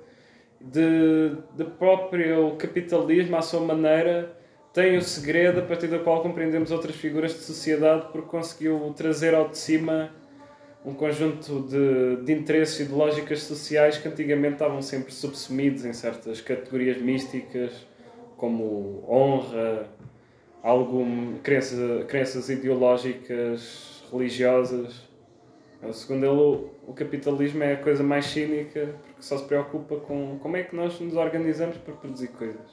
de, de próprio capitalismo à sua maneira tem o segredo a partir do qual compreendemos outras figuras de sociedade porque conseguiu trazer ao de cima um conjunto de, de interesses e de lógicas sociais que antigamente estavam sempre subsumidos em certas categorias místicas como honra, algum, crença, crenças ideológicas religiosas. Segundo ele, o, o capitalismo é a coisa mais cínica porque só se preocupa com como é que nós nos organizamos para produzir coisas.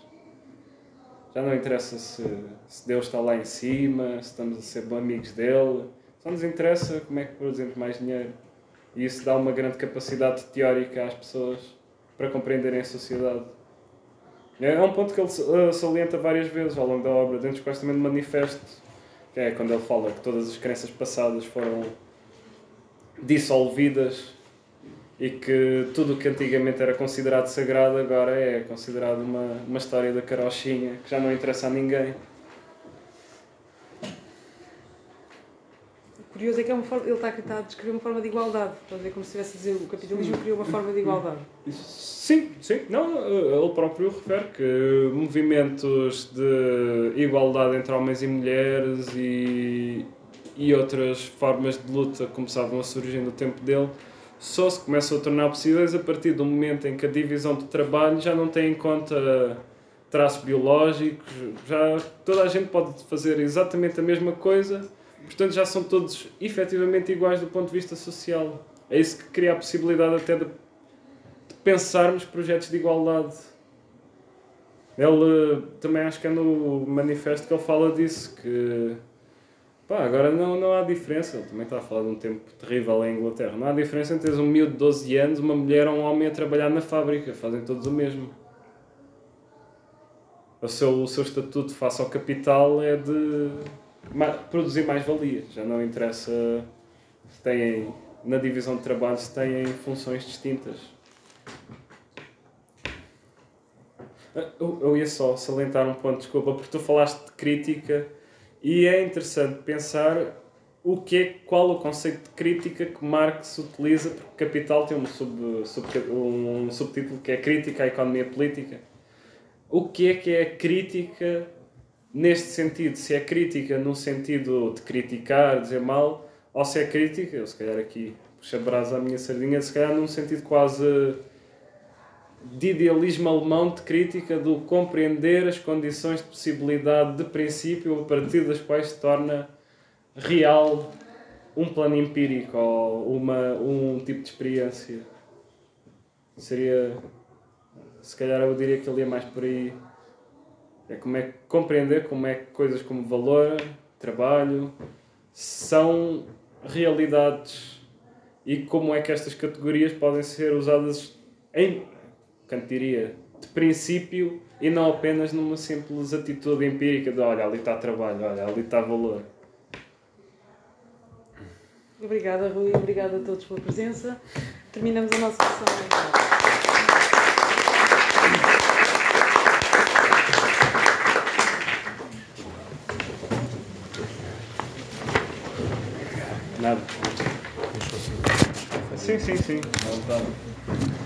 Já não interessa se, se Deus está lá em cima, se estamos a ser bons amigos dele, só nos interessa como é que produzimos mais dinheiro. E isso dá uma grande capacidade teórica às pessoas para compreenderem a sociedade. É um ponto que ele eh, salienta várias vezes ao longo da obra, dentro do também do manifesto, que é quando ele fala que todas as crenças passadas foram dissolvidas e que tudo o que antigamente era considerado sagrado agora é considerado uma, uma história da carochinha que já não interessa a ninguém. Curioso é que é uma forma, ele está a tentar descrever uma forma de igualdade. Estás a ver como se estivesse a dizer o capitalismo criou uma forma de igualdade. Sim, sim. Não, eh, ele próprio refere que movimentos de igualdade entre homens e mulheres e, e outras formas de luta começavam a surgir no tempo dele só se começam a tornar possíveis a partir do momento em que a divisão do trabalho já não tem em conta traços biológicos, já toda a gente pode fazer exatamente a mesma coisa, portanto já são todos efetivamente iguais do ponto de vista social. É isso que cria a possibilidade até de pensarmos projetos de igualdade. Ele também acho que é no manifesto que ele fala disso, que pá, agora não, não há diferença, ele também está a falar de um tempo terrível em Inglaterra, não há diferença entre um miúdo de 12 anos, uma mulher ou um homem a trabalhar na fábrica, fazem todos o mesmo. o seu, o seu estatuto face ao capital é de produzir mais valia. Já não interessa se têm, na divisão de trabalho, se têm funções distintas. Eu, eu ia só salientar um ponto, desculpa, porque tu falaste de crítica e é interessante pensar o que é, qual o conceito de crítica que Marx utiliza, porque Capital tem um, sub, sub, um subtítulo que é Crítica à Economia Política. O que é que é a crítica neste sentido? Se é crítica no sentido de criticar, dizer mal, ou se é crítica, eu se calhar aqui puxa brasa à minha sardinha, se calhar num sentido quase de idealismo alemão de crítica do compreender as condições de possibilidade de princípio a partir das quais se torna real um plano empírico ou uma, um tipo de experiência. Seria. Se calhar eu diria que ele ia mais por aí. É como é compreender como é que coisas como valor, trabalho, são realidades e como é que estas categorias podem ser usadas em, canto diria, de princípio e não apenas numa simples atitude empírica de olha, ali está trabalho, olha, ali está valor. Obrigada, Rui. Obrigada a todos pela presença. Terminamos a nossa sessão. Nada. Sim, sim, sim. Não, tá.